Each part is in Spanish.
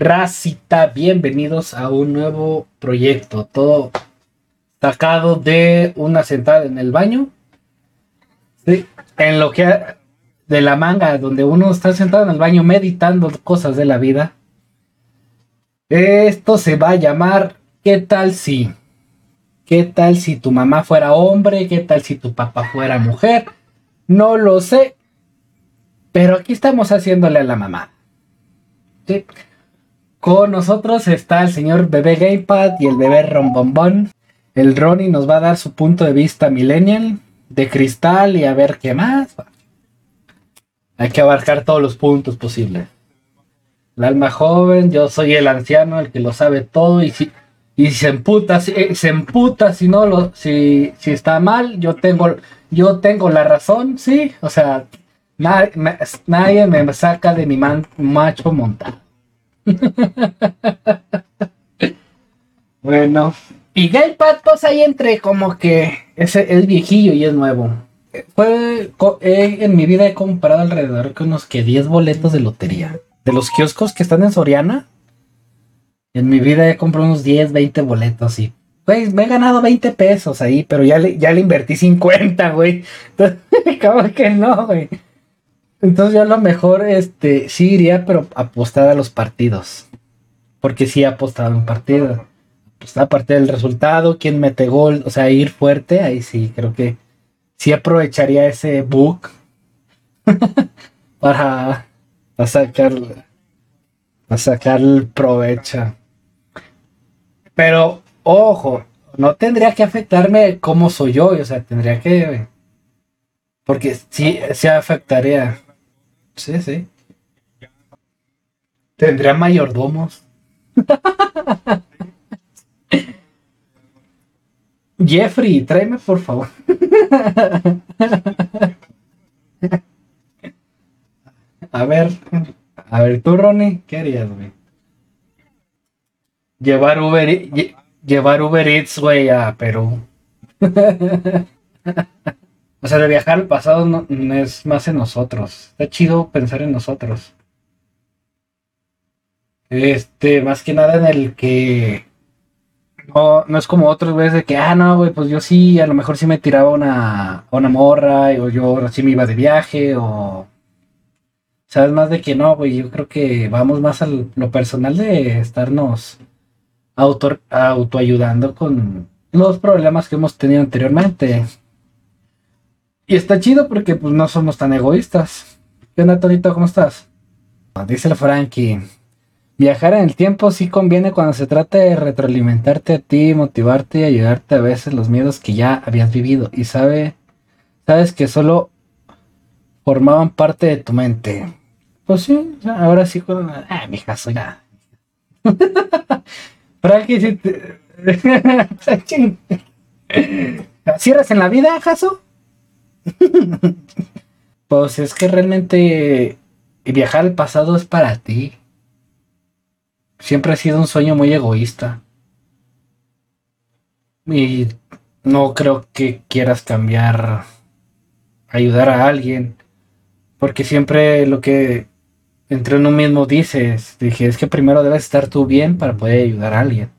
Racita, bienvenidos a un nuevo proyecto, todo sacado de una sentada en el baño. En lo que de la manga, donde uno está sentado en el baño meditando cosas de la vida. Esto se va a llamar ¿Qué tal si? ¿Qué tal si tu mamá fuera hombre? ¿Qué tal si tu papá fuera mujer? No lo sé. Pero aquí estamos haciéndole a la mamá. ¿Sí? Con nosotros está el señor bebé Gamepad y el bebé Rombombón. El Ronnie nos va a dar su punto de vista millennial, de cristal y a ver qué más. Hay que abarcar todos los puntos posibles. El alma joven, yo soy el anciano, el que lo sabe todo y si, y se emputa, si, se emputa si no lo, si, si está mal, yo tengo, yo tengo la razón, sí, o sea, nadie, nadie me saca de mi macho montado. bueno, y Gamepad, pues ahí entre como que es, es viejillo y es nuevo. Fue, en mi vida he comprado alrededor de unos que 10 boletos de lotería. De los kioscos que están en Soriana. En mi vida he comprado unos 10, 20 boletos y pues me he ganado 20 pesos ahí, pero ya le, ya le invertí 50, güey. Entonces, como que no, güey. Entonces yo a lo mejor este, sí iría, pero apostar a los partidos. Porque sí he apostado en un partido. Apostar aparte del resultado, quién mete gol, o sea, ir fuerte, ahí sí, creo que sí aprovecharía ese book para, para sacar para sacar el provecho. Pero, ojo, no tendría que afectarme cómo soy yo, o sea, tendría que. Porque sí, sí afectaría. Sí, sí. Tendría mayordomos. Jeffrey, tráeme por favor. a ver, a ver, tú, Ronnie, ¿qué harías, güey? Llevar Uber, llevar Uber Eats, güey, a Perú. o sea, de viajar al pasado no, es más en nosotros. Está chido pensar en nosotros. Este, más que nada en el que no, no es como otras veces de que, ah, no, güey, pues yo sí, a lo mejor sí me tiraba una, una morra, o yo sí me iba de viaje, o. Sabes más de que no, güey, yo creo que vamos más a lo personal de estarnos auto, autoayudando con los problemas que hemos tenido anteriormente. Y está chido porque pues no somos tan egoístas. ¿Qué onda, Tonito? ¿Cómo estás? Dice el Frankie. Viajar en el tiempo sí conviene cuando se trata de retroalimentarte a ti, motivarte y ayudarte a veces los miedos que ya habías vivido y sabe, sabes que solo formaban parte de tu mente. Pues sí, ahora sí con... Ah, mi caso ya. Frankie, si te... ¿Cierras en la vida, Jaso? pues es que realmente viajar al pasado es para ti siempre ha sido un sueño muy egoísta. Y no creo que quieras cambiar, ayudar a alguien, porque siempre lo que entre uno mismo dices, dije, es que primero debes estar tú bien para poder ayudar a alguien.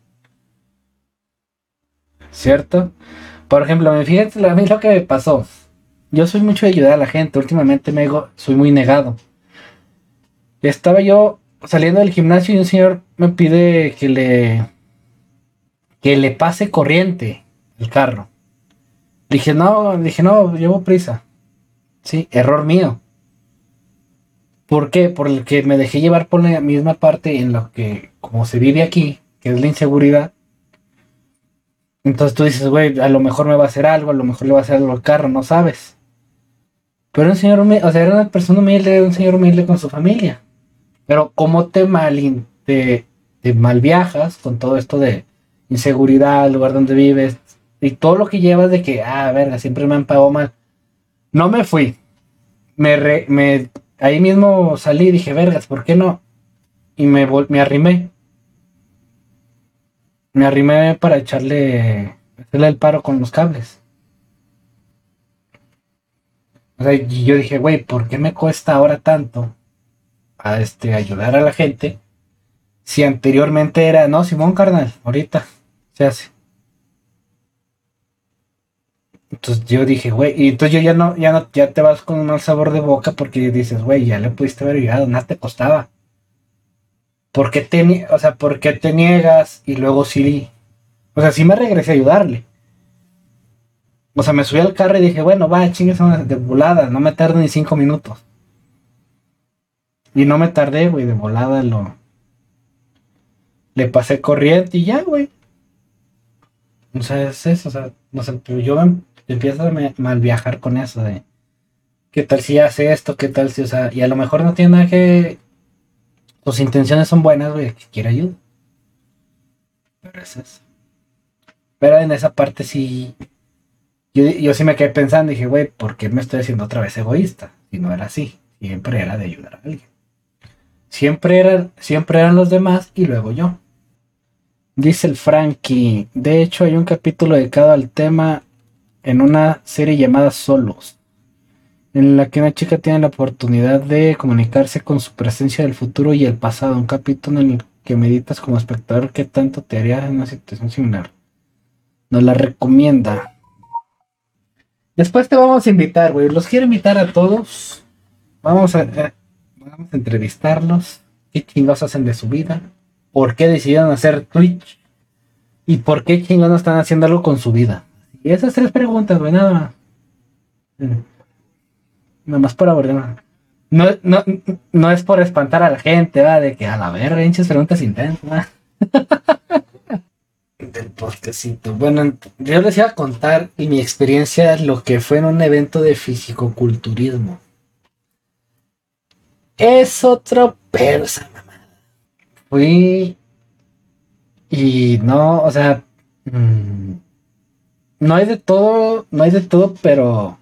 ¿Cierto? Por ejemplo, fíjate a mí lo que me pasó. Yo soy mucho de ayudar a la gente, últimamente me soy muy negado. Estaba yo saliendo del gimnasio y un señor me pide que le que le pase corriente el carro. Dije, no, dije, no, llevo prisa. Sí, error mío. ¿Por qué? Porque me dejé llevar por la misma parte en lo que, como se vive aquí, que es la inseguridad. Entonces tú dices, güey, a lo mejor me va a hacer algo, a lo mejor le va a hacer algo al carro, no sabes. Pero un señor humilde, o sea, era una persona humilde, un señor humilde con su familia. Pero ¿cómo te mal, te, mal viajas con todo esto de inseguridad, el lugar donde vives y todo lo que llevas de que, ah, verga, siempre me han pagado mal? No me fui. Me, me ahí mismo salí y dije, vergas, ¿por qué no? Y me, me arrimé. Me arrimé para echarle, hacerle el paro con los cables. O sea, y yo dije, güey, ¿por qué me cuesta ahora tanto a este, ayudar a la gente Si anteriormente era, no, Simón Carnal, ahorita se hace. Entonces yo dije, güey, y entonces yo ya no, ya no, ya te vas con un mal sabor de boca porque dices, güey, ya le pudiste haber llegado, nada te costaba. ¿Por te, o sea, ¿por qué te niegas y luego sí? O sea, sí me regresé a ayudarle. O sea, me subí al carro y dije, bueno, va, chingues de volada, no me tardo ni cinco minutos. Y no me tardé, güey, de volada lo. Le pasé corriente y ya, güey. O sea, es eso, o sea, no sé, pero yo empiezo a mal viajar con eso de. ¿Qué tal si hace esto? ¿Qué tal si, o sea, y a lo mejor no tiene nada que. Sus intenciones son buenas, güey, que quiere ayuda. Pero es eso. Pero en esa parte sí yo, sí me quedé pensando, dije, güey, ¿por qué me estoy haciendo otra vez egoísta? Si no era así, siempre era de ayudar a alguien. Siempre, eran, siempre eran los demás y luego yo. Dice el Frankie, de hecho hay un capítulo dedicado al tema en una serie llamada Solos, en la que una chica tiene la oportunidad de comunicarse con su presencia del futuro y el pasado, un capítulo en el que meditas como espectador qué tanto te haría en una situación similar. Nos la recomienda. Después te vamos a invitar, güey. Los quiero invitar a todos. Vamos a, eh, entrevistarlos. ¿Qué chingados hacen de su vida? ¿Por qué decidieron hacer Twitch? ¿Y por qué chingados están haciendo algo con su vida? Y esas tres preguntas, güey, nada más. Nada más por abordar. No, no, no es por espantar a la gente, va, de que a la verga, hinchas preguntas intensas. del podcastito. Bueno, yo les iba a contar y mi experiencia lo que fue en un evento de fisicoculturismo. Es otro persa, mamá. Fui y no, o sea, mm, no hay de todo, no hay de todo, pero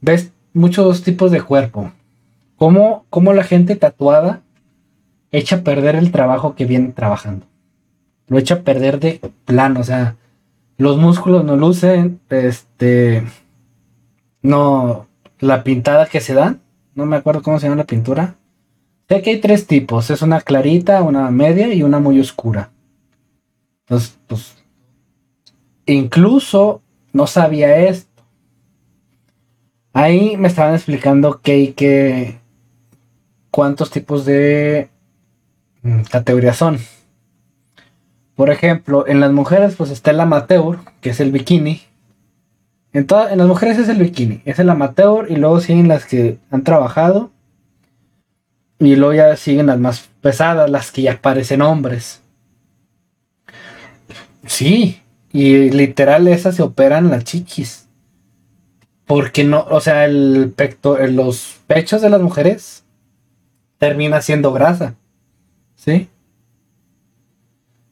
ves muchos tipos de cuerpo. Cómo, cómo la gente tatuada echa a perder el trabajo que viene trabajando lo echa a perder de plano, o sea, los músculos no lucen, este, no, la pintada que se dan, no me acuerdo cómo se llama la pintura. Sé que hay tres tipos, es una clarita, una media y una muy oscura. Entonces, pues, incluso no sabía esto. Ahí me estaban explicando que hay que cuántos tipos de mm, categorías son. Por ejemplo, en las mujeres pues está el amateur, que es el bikini. En, en las mujeres es el bikini, es el amateur y luego siguen las que han trabajado. Y luego ya siguen las más pesadas, las que ya parecen hombres. Sí, y literal esas se operan las chiquis. Porque no, o sea, el pecto, los pechos de las mujeres termina siendo grasa. ¿Sí?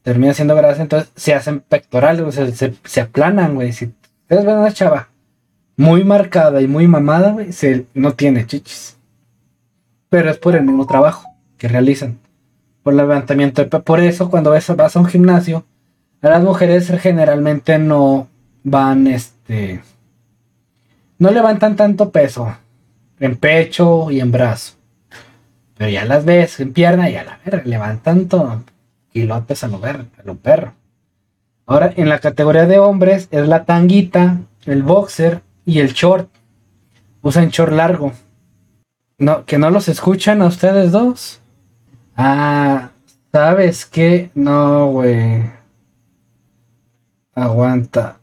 Termina siendo grasa, entonces se hacen pectorales, o sea, se, aplanan, güey. Si ustedes ven una chava muy marcada y muy mamada, güey, se, no tiene chichis. Pero es por el mismo trabajo que realizan. Por levantamiento Por eso, cuando vas a un gimnasio, a las mujeres generalmente no van, este. No levantan tanto peso en pecho y en brazo. Pero ya las ves en pierna y a la verga, levantan todo y lo a lo, ver, a lo perro. Ahora, en la categoría de hombres es la tanguita, el boxer y el short. Usan short largo. No, que no los escuchan a ustedes dos. Ah, ¿sabes qué? No, güey. Aguanta.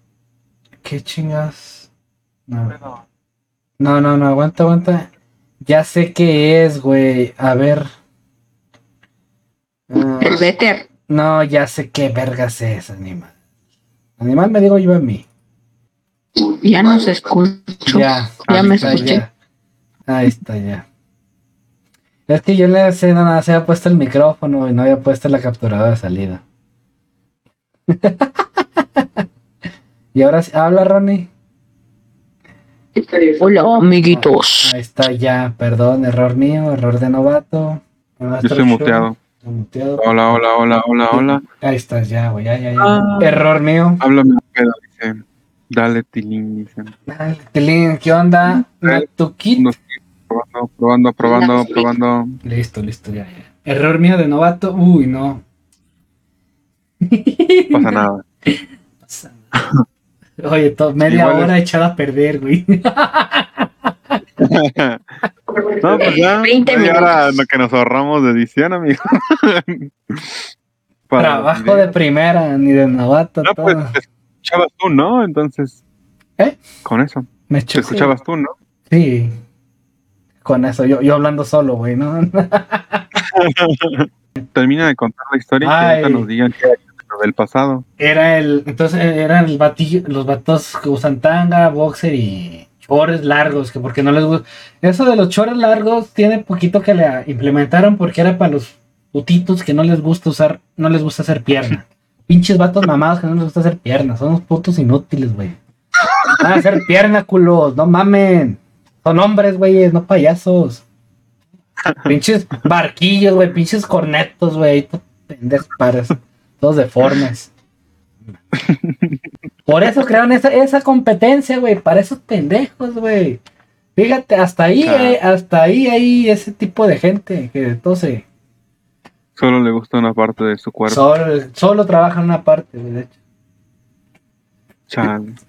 ¿Qué chingas? No. no, no, no, aguanta, aguanta. Ya sé qué es, güey. A ver. El Better. No, ya sé qué vergas es, animal. Animal me digo yo a mí. Ya no se escucho. Ya, ya me escuché. Ahí está, ya. Es que yo le sé nada, se había puesto el micrófono y no había puesto la capturadora de salida. y ahora sí, habla Ronnie. Hola, amiguitos. ahí está ya, perdón, error mío, error de novato. Yo estoy muteado. Hola, hola, hola, hola, hola. Ahí estás ya, güey, ya, ya, ya. Ah. Error mío. Háblame pedo, dice. Dale, Tilín, dice. Dale, Tilín, ¿qué onda? ¿Tu kit? Probando, probando, probando, probando. Listo, listo, ya, ya. Error mío de novato. Uy, no. No pasa nada. Oye, media hora echada a perder, güey. no, pues ya. 20 ahora lo que nos ahorramos de edición, amigo. Trabajo de primera, ni de novato. No, pues te escuchabas tú, ¿no? Entonces. ¿Eh? Con eso. Me te escuchabas tú, ¿no? Sí. Con eso, yo, yo hablando solo, güey, ¿no? Termina de contar la historia y que nos digan qué del pasado. Era el, entonces eran el batillo, los vatos que usan tanga, boxer y chores largos, que porque no les gusta. Eso de los chores largos tiene poquito que le implementaron porque era para los putitos que no les gusta usar, no les gusta hacer pierna. Pinches vatos mamados que no les gusta hacer piernas, son unos putos inútiles, güey. Van a hacer pierna, culos, no mamen. Son hombres, güey, no payasos. Pinches barquillos, güey, pinches cornetos, güey, pendejos pares, todos deformes. Por eso crearon esa, esa competencia, güey, para esos pendejos, güey. Fíjate, hasta ahí, eh, hasta ahí hay ese tipo de gente que entonces. Solo le gusta una parte de su cuerpo. Solo, solo trabaja en una parte, güey, de hecho.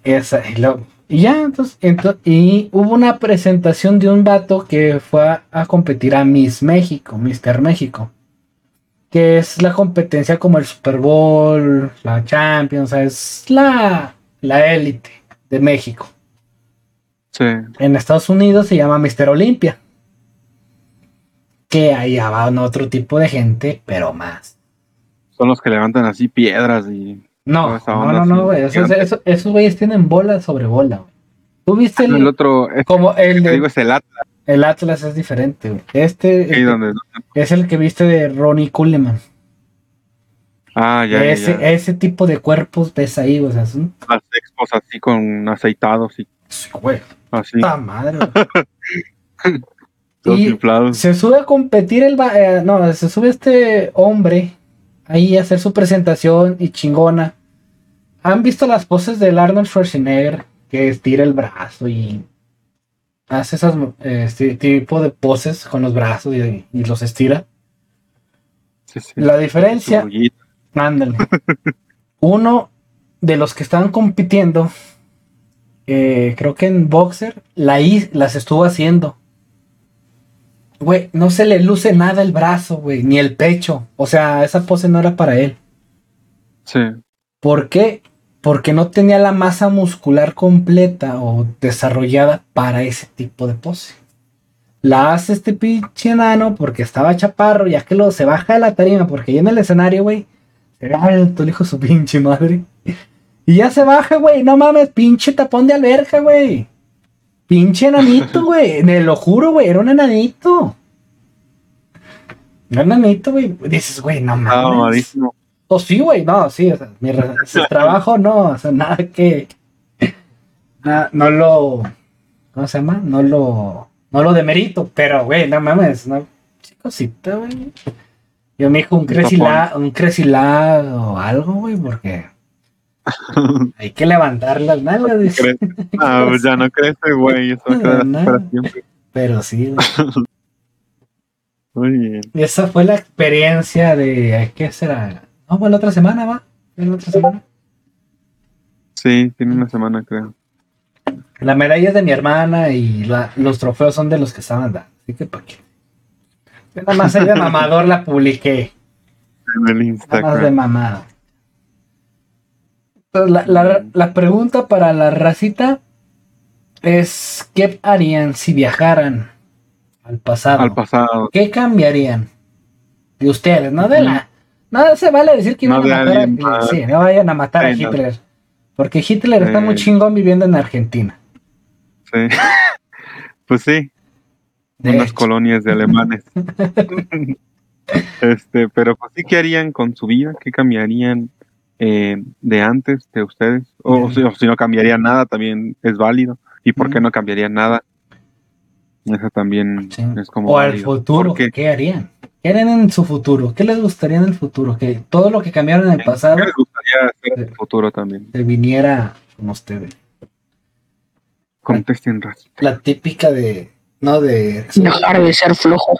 Esa, y, y ya, entonces, y hubo una presentación de un vato que fue a, competir a Miss México, Mister México que es la competencia como el Super Bowl, la Champions, es la, la élite de México. Sí. En Estados Unidos se llama Mister Olimpia. Que allá van otro tipo de gente, pero más. Son los que levantan así piedras y. No, no, no, no, güey. esos güeyes tienen bola sobre bola, güey. ¿Tú viste el, el otro? como el digo es el Atlas. El Atlas es diferente, güey. Este, es el que viste de Ronnie Coleman. Ah, ya, ese, ya. ese tipo de cuerpos ves ahí, o sea, son... Las expos así con aceitados y... Sí, güey. Así. ¡Ta madre! y se sube a competir el... Eh, no, se sube este hombre ahí a hacer su presentación y chingona. ¿Han visto las poses del Arnold Schwarzenegger? Que estira el brazo y hace esas este tipo de poses con los brazos y, los estira. La diferencia, ándale. Uno de los que estaban compitiendo, eh, creo que en boxer, la las estuvo haciendo. Güey, no se le luce nada el brazo, güey, ni el pecho. O sea, esa pose no era para él. Sí. ¿Por qué? Porque no tenía la masa muscular completa o desarrollada para ese tipo de pose. La hace este pinche enano porque estaba chaparro, ya que lo se baja de la tarima, porque ahí en el escenario, güey, se ve alto el hijo su pinche madre. Y ya se baja, güey, no mames, pinche tapón de alberca, güey. Pinche enanito, güey, me lo juro, güey, era un enanito. Un enanito, güey. Dices, güey, no mames. O sí, güey, no, sí, o sea, mi trabajo no, o sea, nada que. no lo. ¿Cómo se llama? No lo. No lo demerito, pero, güey, no mames, no. Chicosita, güey. Yo me dijo un crecilá, un crecilá o algo, güey, porque. Hay que levantar las nalgas. Ah, pues ya no crece, güey. Eso para siempre. Pero sí, güey. Muy bien. Y esa fue la experiencia de. ¿Qué será? No, pues la otra semana va. ¿La otra semana? Sí, tiene una semana, creo. La medalla es de mi hermana y los trofeos son de los que estaban dando. Así que para qué. nada más ahí de mamador la publiqué. En el Instagram. Nada más de mamado. la, la, la pregunta para la racita es: ¿qué harían si viajaran al pasado? Al pasado. ¿Qué cambiarían? De ustedes, no de la no se vale decir que iban no a matar a, sí, no vayan a matar a Hitler. Porque Hitler está muy chingón viviendo en Argentina. Sí. pues sí. unas colonias de alemanes. este, pero pues sí, ¿qué harían con su vida? ¿Qué cambiarían eh, de antes de ustedes? O, si, no cambiarían nada, también es válido. ¿Y por qué no cambiarían nada? Eso también es como. O al futuro, ¿qué harían? ¿Qué harían en su futuro? ¿Qué les gustaría en el futuro? Que todo lo que cambiaron en el pasado. ¿Qué les gustaría hacer en el futuro también? Se viniera con ustedes. Contesten La típica de. No, de. Dejar de ser flojo.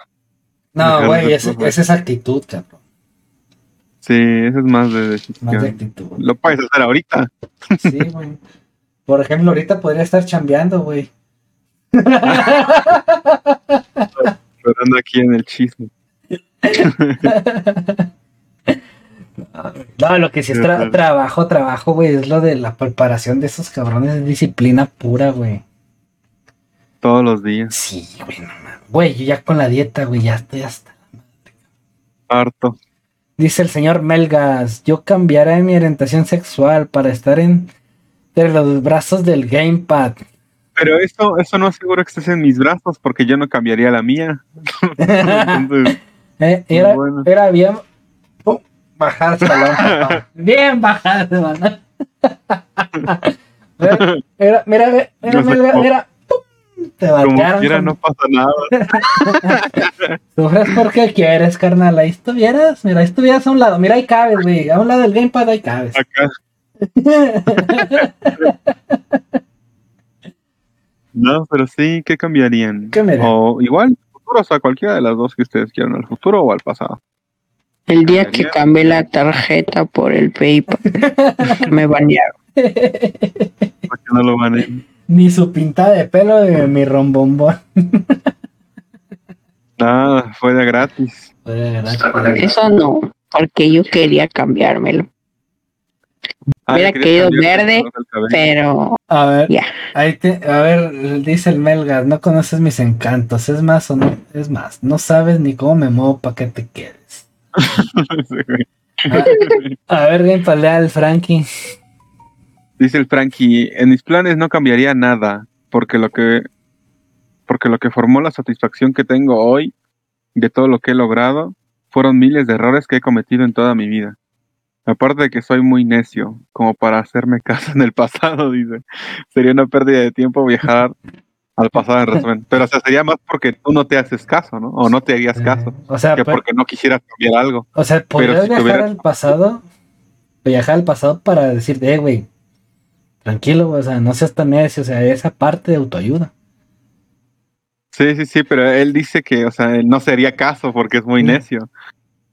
No, güey, es, esa actitud, cabrón. Sí, eso es más de Más de decisión. actitud. Lo puedes hacer ahorita. Sí, güey. Por ejemplo, ahorita podría estar chambeando, güey. Esperando aquí en el chisme. No, lo que sí es tra- trabajo, trabajo, güey, es lo de la preparación de esos cabrones de disciplina pura, güey. Todos los días. Sí, güey, no mames. Güey, yo ya con la dieta, güey, ya estoy hasta. Harto. Dice el señor Melgas, yo cambiaré mi orientación sexual para estar en entre los brazos del gamepad. Pero eso, eso no aseguro que estés en mis brazos porque yo no cambiaría la mía. Entonces, Eh, era, Bueno. era bien pum, bajar el balón. bien bajar el balón. Era- era- mira, mira, mira, cómo- mira, pum, te como quiera con- no pasa nada. Sufres porque quieres, carnal. Ahí estuvieras, mira, ahí estuvieras a un lado. Mira, ahí cabes, güey. A un lado del gamepad, ahí cabes. Acá. No, pero sí, ¿qué cambiarían? ¿Qué O igual, futuro, o sea, cualquiera de las dos que ustedes quieran, al futuro o al pasado. El día que cambié la tarjeta por el PayPal, me banearon. No lo Ni su pinta de pelo de mi rombombón. Nada, fue de gratis. Eso no, porque yo quería cambiármelo. Ah, Hubiera ¿le querías querido verde? Pero A ver, ahí te- a ver, dice el Melgas, no conoces mis encantos, es más o no, es más, no sabes ni cómo me muevo para que te quedes. A ver, bien palea el Frankie. Dice el Frankie, en mis planes no cambiaría nada, porque lo que porque lo que formó la satisfacción que tengo hoy de todo lo que he logrado fueron miles de errores que he cometido en toda mi vida. Aparte de que soy muy necio, como para hacerme caso en el pasado, dice. Sería una pérdida de tiempo viajar al pasado en resumen. Pero o sea, sería más porque tú no te haces caso, ¿no? O no te harías caso. O sea, Que pero- porque no quisieras cambiar algo. o sea, podrías si viajar al pasado, viajar al pasado para decirte, eh, güey, tranquilo, o sea, no seas tan necio, o sea, esa parte de autoayuda. Sí, sí, sí, pero él dice que, o sea, él no se haría caso porque es muy necio.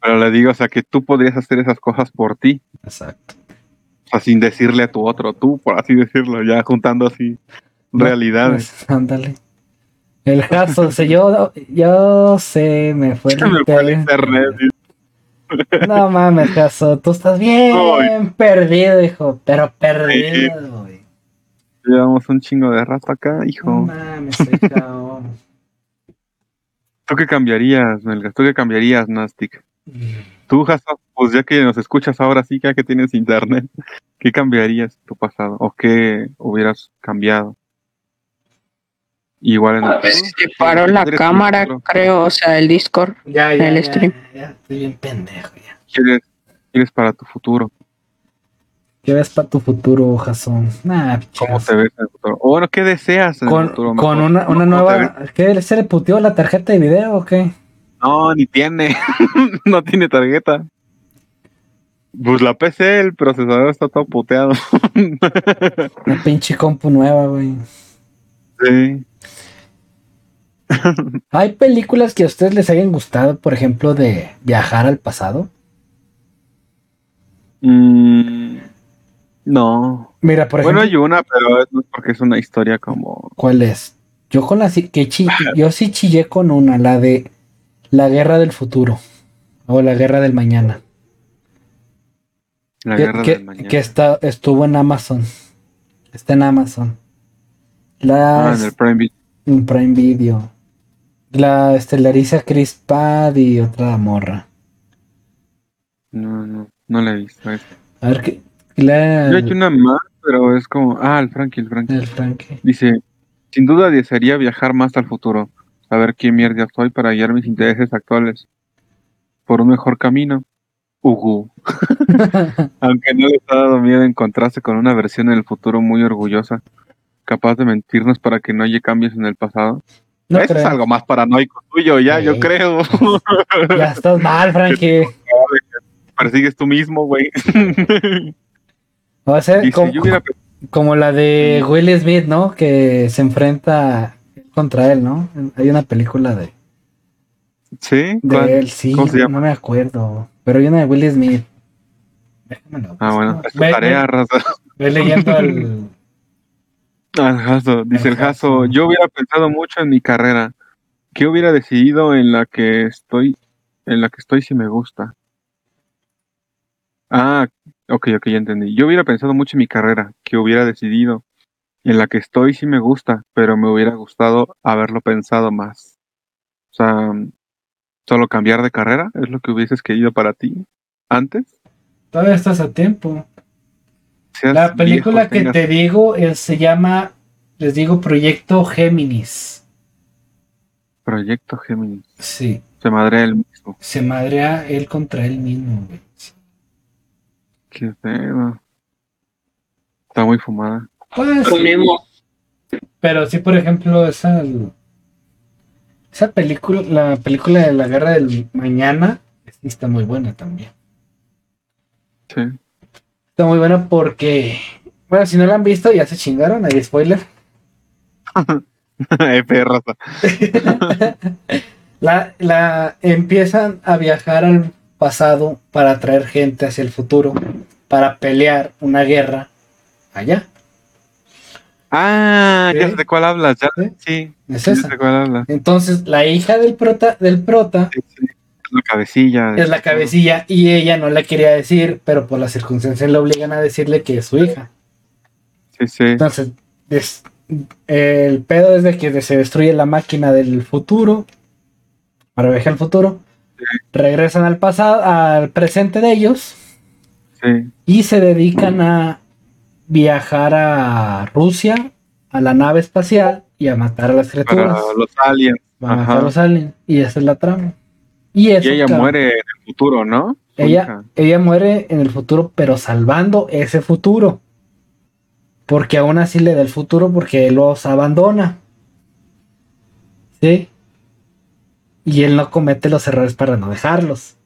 Pero le digo, o sea, que tú podrías hacer esas cosas por ti, Exacto. o sea, sin decirle a tu otro tú, por así decirlo, ya juntando así realidades. Pues, ándale. El caso, o sea, yo, yo sé, me fue el Me fue el internet. No mames, caso, tú estás bien perdido, hijo, pero perdido, güey. Llevamos un chingo de rato acá, No hijo. mames, eh, cabrón. ¿Tú qué cambiarías, Melgas? ¿Tú qué cambiarías, Nastic? Tú, Hasa, pues ya que nos escuchas ahora sí, ya que tienes internet, ¿qué cambiarías tu pasado? ¿O qué hubieras cambiado? Igual en el Se paró la ¿Quieres cámara, futuro? creo, o sea, el Discord. Ya, ya, El ya, stream. ya, estoy bien pendejo, ya. ¿Quieres, quieres para tu futuro? ¿Qué ves para tu futuro, Jason? Nah, ¿Cómo te ves en el futuro? O bueno, ¿qué deseas en el Con, futuro? con mejor? una, una ¿Cómo te nueva. ¿Qué? ¿Se le puteó la tarjeta de video o qué? No, ni tiene. no tiene tarjeta. Pues la PC, el procesador está todo puteado. Una pinche compu nueva, güey. sí. ¿Hay películas que a ustedes les hayan gustado, por ejemplo, de viajar al pasado? Mm, no. Mira, por bueno, ejemplo, hay una, pero es porque es una historia como. ¿cuál es? Yo con la que chi- yo sí chillé con una, la de la guerra del futuro o la guerra del mañana. La que, guerra que- del mañana. que está, estuvo en Amazon. Está en Amazon. Ah, La en el Prime Video. en Prime Video. La estelariza Chris Pad y otra morra. No, no, no la he visto. A ver qué. La, Yo he hecho una más, pero es como. Ah, el Frankie, el Frankie. el Frankie. Dice: Sin duda desearía viajar más al futuro. Saber qué mierda soy para guiar mis intereses actuales. Por un mejor camino. Ugu. Aunque no les ha dado miedo encontrarse con una versión en el futuro muy orgullosa, capaz de mentirnos para que no haya cambios en el pasado. No Eso es algo más paranoico tuyo, ya, yo creo. Ya estás mal, Frankie. Persigues tú mismo, güey. Va a ser como, como la de Will Smith, ¿no? Que se enfrenta contra él, ¿no? Hay una película de, ¿Sí? de ¿Cuál? él, sí, ¿Cómo se llama? no me acuerdo. Pero hay una de Will Smith. Déjamelo. Ah, bueno, es Ve- tarea, ve- raza. Ve leyendo al. Al Jaso, dice El Jaso. yo hubiera pensado mucho en mi carrera. ¿Qué hubiera decidido en la que estoy, en la que estoy si me gusta? Ah, ok, ok, ya entendí. Yo hubiera pensado mucho en mi carrera, que hubiera decidido en la que estoy si me gusta, pero me hubiera gustado haberlo pensado más. O sea, solo cambiar de carrera es lo que hubieses querido para ti antes. Todavía estás a tiempo. Seas La película viejo, que tengas- te digo se llama, les digo, Proyecto Géminis. Proyecto Géminis. Sí, Se madre el mismo. se madrea él contra él mismo, güey. Qué feo. Está muy fumada. Pues, Ponemos. pero sí, por ejemplo, esa, esa película, la película de la guerra del mañana, sí está muy buena también. Sí. Está muy buena porque, bueno, si no la han visto, ya se chingaron, hay spoiler. Raza. La, la empiezan a viajar al pasado para traer gente hacia el futuro, para pelear una guerra allá. Ah, ya ¿Sí? sé de cuál hablas. Ya, ¿Sí? sí, Es sí, esa. de cuál hablas. Entonces, la hija del prota, del prota. Es la cabecilla. es la cabecilla y ella no le quería decir, pero por las circunstancias le obligan a decirle que es su hija. Sí, sí. Entonces, des- el pedo es de que se destruye la máquina del futuro para viajar al futuro. Regresan al pasado, al presente de ellos sí. y se dedican a viajar a Rusia, a la nave espacial y a matar a las Para criaturas. los aliens. a matar Ajá. a los aliens. Y esa es la trama. Y, eso, Y ella muere en el futuro, ¿no? Ella, ella muere en el futuro, pero salvando ese futuro. Porque aún así le da el futuro porque él los abandona. ¿Sí? Y él no comete los errores para no dejarlos.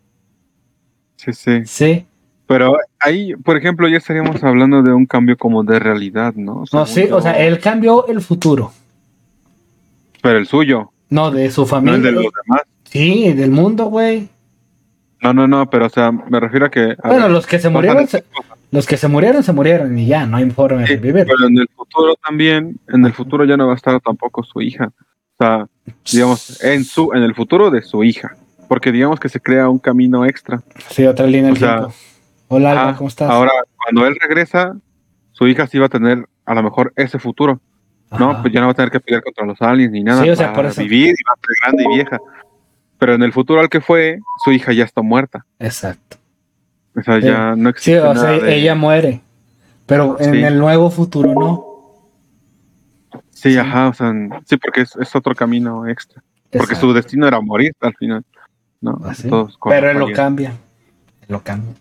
Sí, sí. ¿Sí? Pero ahí, por ejemplo, ya estaríamos hablando de un cambio como de realidad, ¿no? No, sí, o sea, él cambió el futuro. Pero el suyo, No, de su no familia. el de los demás. Sí, del mundo, güey. No, no, no, pero o sea, me refiero a que... a Bueno, ver, los que se murieron, se- los que se murieron, se murieron y ya, no hay forma de Sí, revivir. pero en el futuro también, en el futuro ya no va a estar tampoco su hija. O sea, digamos, en su, en el futuro de su hija. Porque digamos que se crea un camino extra. Sí, otra línea del sea, tiempo. Hola, Alba, Ah, ¿cómo estás? Ahora, cuando él regresa, su hija sí va a tener a lo mejor ese futuro. No, pues ya no va a tener que pelear contra los aliens ni nada. Sí, o sea, va por eso. vivir y va a ser grande y vieja. Pero en el futuro al que fue, su hija ya está muerta. Exacto. O sea, Sí. ya no Sí, existe o sea, de- ella muere. Pero en Sí. el nuevo futuro no. Sí, ajá, o sea, sí, porque es, es otro camino extra. Porque su destino era morir al final. ¿no? Así. Todos con Pero él lo cambia. Él lo cambia.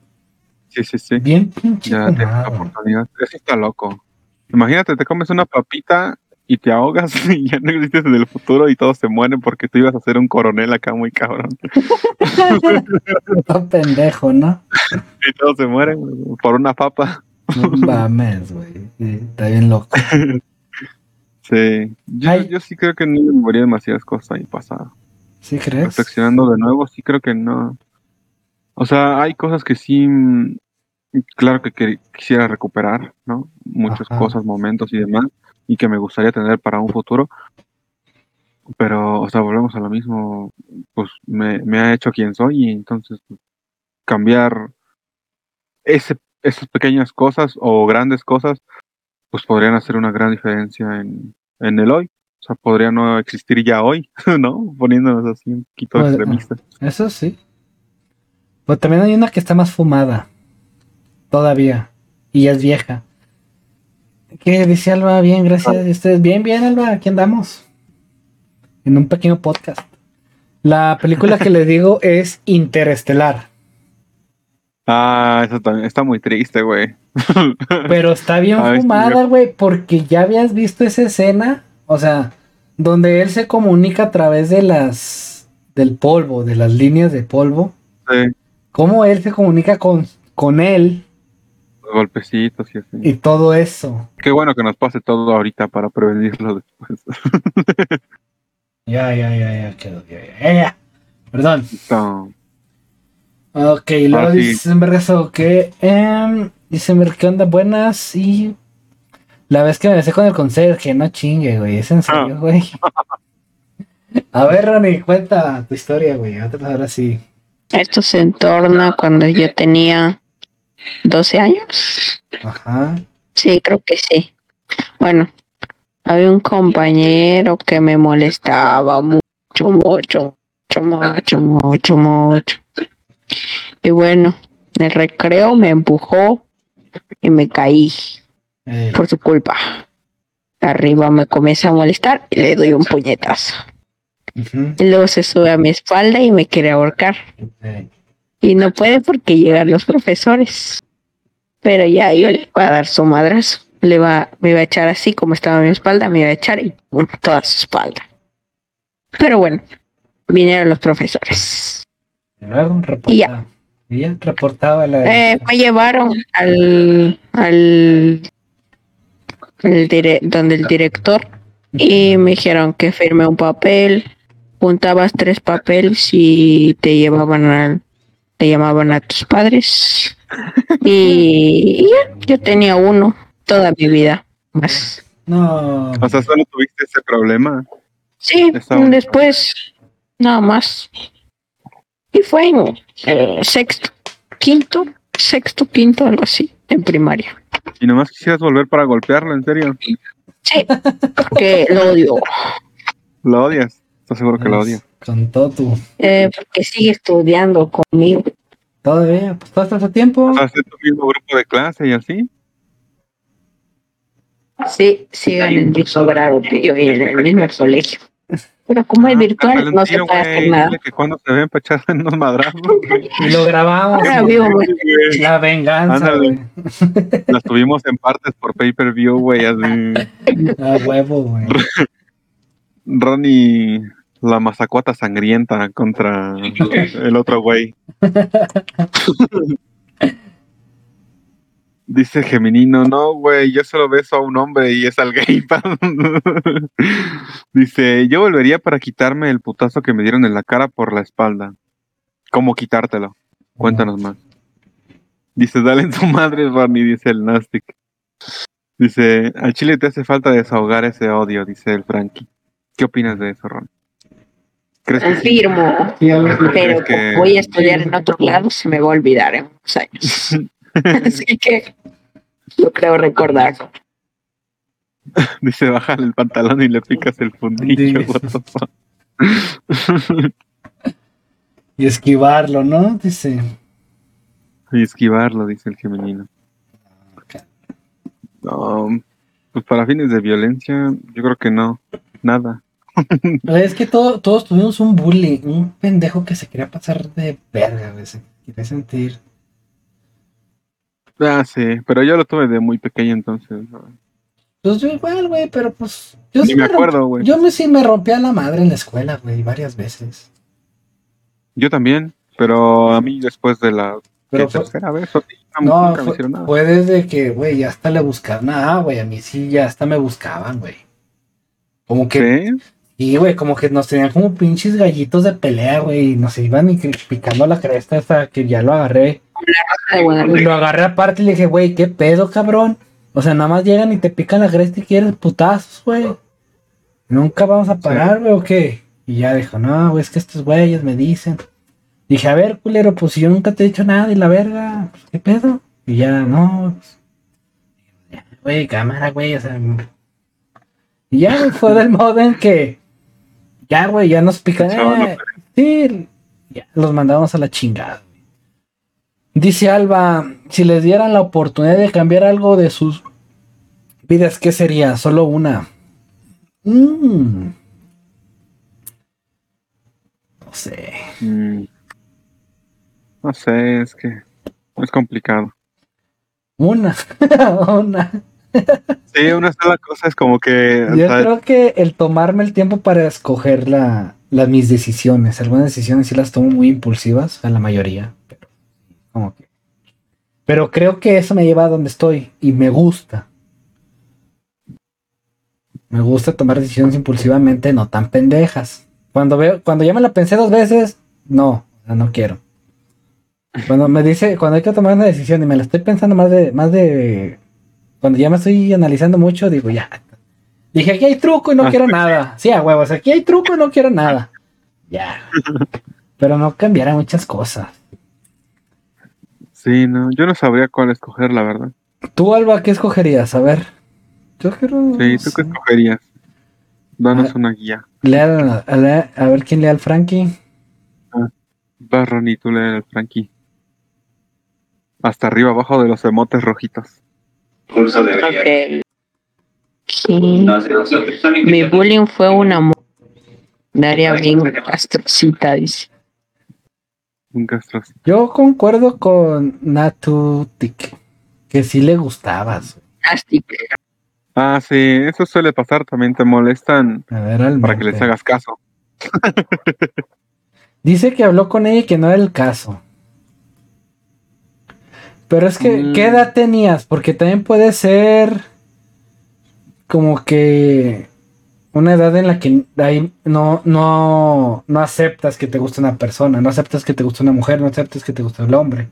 Sí, sí, sí. Bien pinche Ya tienes la oportunidad. Eso está loco. Imagínate, te comes una papita y te ahogas y ya no existes en el futuro y todos se mueren porque tú ibas a ser un coronel acá muy cabrón. Está pendejo, ¿no? Y todos se mueren por una papa. No mames, güey. Sí, Está bien loco. Sí. Yo, yo sí creo que no me moría demasiadas cosas ahí pasado. ¿Sí crees? Reflexionando de nuevo, sí creo que no. O sea, hay cosas que sí, claro que quisiera recuperar, ¿no? Muchas Ajá. cosas, momentos y demás, y que me gustaría tener para un futuro. Pero, o sea, volvemos a lo mismo, pues me, me ha hecho quien soy y entonces pues, cambiar ese, esas pequeñas cosas o grandes cosas, pues podrían hacer una gran diferencia en, en el hoy. O sea, podría no existir ya hoy, ¿no? Poniéndonos así un poquito Pues, extremistas. Eso sí. Pues también hay una que está más fumada. Todavía. Y es vieja. ¿Qué dice Alba? Bien, gracias. ¿Y ustedes? Bien, bien, Alba. Aquí andamos. En un pequeño podcast. La película que les digo es Interestelar. Ah, eso también está muy triste, güey. Pero está bien A ver, fumada, güey, porque ya habías visto esa escena. O sea, donde él se comunica a través de las. del polvo, de las líneas de polvo. Sí, Cómo él se comunica con, con él los golpecitos y así. y todo eso. Qué bueno que nos pase todo ahorita para prevenirlo después. Ya, ya, ya, ya, quedó, ya, ya, ya, ya. Perdón. No. Ok, luego Ah, sí. dice Merrezo que. em, dice Mer, ¿qué onda? Buenas y. La vez que me besé con el conserje, no chingue, güey. Es en serio, güey. A ver, Ronnie, cuenta tu historia, güey. Ahora sí. Esto se entorna cuando yo tenía 12 años. Ajá. Sí, creo que sí. Bueno, había un compañero que me molestaba mucho, mucho, mucho, mucho, mucho, mucho. Y bueno, en el recreo me empujó y me caí Eh, por su culpa. Arriba me comienza a molestar y le doy un puñetazo. Y luego se sube a mi espalda y me quiere ahorcar. Y no puede porque llegan los profesores. Pero ya yo le voy a dar su madrazo. Le va, me iba a echar así como estaba a mi espalda, me iba a echar y ¡pum! toda su espalda. Pero bueno, vinieron los profesores. luego. Y ya. Y ya reportaba la. Eh, me llevaron al, al, al dire- donde el director y me dijeron que firme un papel, juntabas tres papeles y te llevaban al, te llamaban a tus padres y, y ya, yo tenía uno toda mi vida más. No. O sea, solo tuviste ese problema. Sí, después nada más. Y fue en eh, sexto, quinto, sexto, quinto, algo así, en primaria. Y nomás quisieras volver para golpearlo, en serio. Sí, porque lo odio. ¿Lo odias? ¿Estás seguro que lo odias? Con todo tu. Eh, porque sigue estudiando conmigo. Todavía, pues todo este tiempo. O sea, ¿es tu mismo grupo de clase y así? Sí, sigue en el mismo grado que yo y en el mismo colegio. Pero como es Ah, virtual, no se puede hacer nada. Que cuando se ven para echarse unos madrazos. Y lo grabamos. Ahora vivo, güey. La venganza, güey. Las tuvimos en partes por pay-per-view, güey. Así. A huevo, güey. Ronnie, la mazacuata sangrienta contra el otro güey. Dice Geminino, no, güey, yo solo beso a un hombre y es al gay. pa". Dice, yo volvería para quitarme el putazo que me dieron en la cara por la espalda. ¿Cómo quitártelo? Cuéntanos más. Dice, dale en su madre, Ronnie, dice el Nastic. Dice, al chile te hace falta desahogar ese odio, dice el Frankie. ¿Qué opinas de eso, Ron? ¿Crees que sí? Confirmo. Pero que- como voy a estudiar en otro lado, se me va a olvidar en unos años. Así que lo creo recordar. Dice, bájale el pantalón y le picas el fundillo. Dice. what the fuck. Y esquivarlo, ¿no? Dice. y esquivarlo, dice el femenino. No, pues para fines de violencia, yo creo que no. Nada. Es que todo- todos tuvimos un bully, un pendejo que se quería pasar de verga a veces. Quería sentir. Ah, sí, pero yo lo tuve de muy pequeño entonces. no. Pues yo igual, güey, pero pues. Yo Ni sí me acuerdo, güey. Yo me, sí me rompía la madre en la escuela, güey, varias veces. Yo también, pero a mí después de la Pero ¿qué, fue, tercera vez, o no, nunca me fue, nada. fue desde que, güey, ya hasta le buscaban. Nada, güey, a mí sí, ya hasta me buscaban, güey. Como que ¿Sí? Y, güey, como que nos tenían como pinches gallitos de pelea, güey. Y nos iban y picando la cresta hasta que ya lo agarré. De Y Guadalupe. lo agarré aparte y le dije, güey, ¿qué pedo, cabrón? O sea, nada más llegan y te pican la cresta y quieres putazos, güey. Nunca vamos a parar, güey, o qué. Y ya dijo, no, güey, es que estos güeyes me dicen. Dije, a ver, culero, pues si yo nunca te he dicho nada y la verga, pues, ¿qué pedo? Y ya, no, pues, güey, cámara, güey, o sea. Y ya, fue del modo en que, ya, güey, ya nos pican. Eh, sí, ya, los mandamos a la chingada. Dice Alba, si les dieran la oportunidad de cambiar algo de sus vidas, ¿qué sería? Solo una. Mm. No sé. Mm. No sé, es que es complicado. Una. una. Sí, una sola cosa es como que. Yo creo que el tomarme el tiempo para escoger la, la- mis decisiones. Algunas decisiones sí las tomo muy impulsivas, a la mayoría. Pero, como que- pero creo que eso me lleva a donde estoy y me gusta. Me gusta tomar decisiones impulsivamente, no tan pendejas. Cuando veo, cuando ya me la pensé dos veces, no, no quiero. Cuando me dice, cuando hay que tomar una decisión y me la estoy pensando más de, más de, cuando ya me estoy analizando mucho, digo ya. Dije, aquí hay truco y no Ah, quiero nada. Sí, a huevos, aquí hay truco y no quiero nada. Ya. Pero no cambiará muchas cosas. Sí, no, yo no sabría cuál escoger, la verdad. ¿Tú, Alba, qué escogerías? A ver. Yo quiero. Sí, ¿tú qué escogerías? Danos Ah. una guía. Lea- a, lea- a ver quién lea al Frankie. Vas, Ronnie, tú lee el Frankie. Hasta arriba, abajo de los emotes rojitos. Pulso debería. Ok. Sí. No, sí, no, son- son Mi bullying fue un amor. Daría bien castrocita, dice. Un castros. Yo concuerdo con Natutic. Que sí le gustabas. Ah, sí, eso suele pasar, también te molestan A ver, al para que les hagas caso. Dice que habló con ella y que no era el caso. Pero es que, Mm. ¿qué edad tenías? Porque también puede ser como que una edad en la que ahí no, no, no aceptas que te gusta una persona, no aceptas que te gusta una mujer, no aceptas que te gusta el hombre.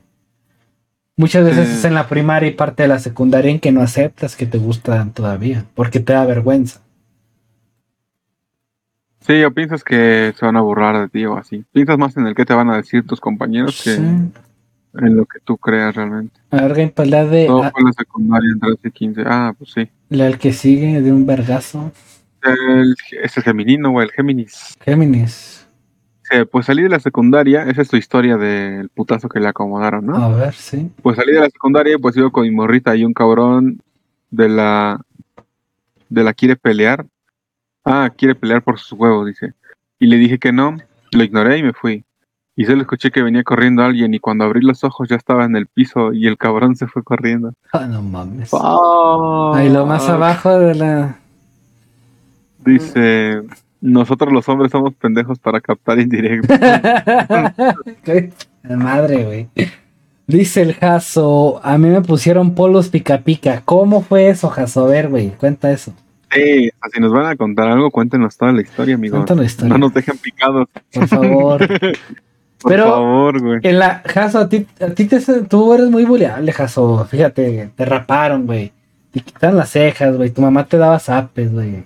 Muchas veces es en la primaria y parte de la secundaria en que no aceptas que te gustan todavía, porque te da vergüenza. Sí, o piensas que se van a burlar de ti o así. Piensas más en el que te van a decir tus compañeros que Sí. En lo que tú creas realmente. A ver, Game, pues la de Todo fue la secundaria, en 13 y 15. Ah, pues sí. la del que sigue de un vergazo. El, ese femenino, güey, el Géminis. Géminis. Sí, pues salí de la secundaria, esa es tu historia del putazo que le acomodaron, ¿no? A ver, sí. Pues salí de la secundaria y pues iba con mi morrita y un cabrón de la de la quiere pelear. Ah, quiere pelear por sus huevos, dice. Y le dije que no, lo ignoré y me fui. Y solo escuché que venía corriendo alguien y cuando abrí los ojos ya estaba en el piso y el cabrón se fue corriendo. Ah, no mames. Ah. Ahí lo más abajo de la. Dice, nosotros los hombres somos pendejos para captar indirecto. Madre, güey. Dice el Jaso, a mí me pusieron polos pica pica. ¿Cómo fue eso, Jaso? A ver, güey, cuenta eso. Sí, si nos van a contar algo, cuéntenos toda la historia, amigos. Cuenta la historia, No nos dejen picados, por favor. por Pero- favor, güey. En la, Jaso, a ti, a ti te, tú eres muy buleable, Jaso. Fíjate, te raparon, güey. Te quitaron las cejas, güey. Tu mamá te daba zapes, güey.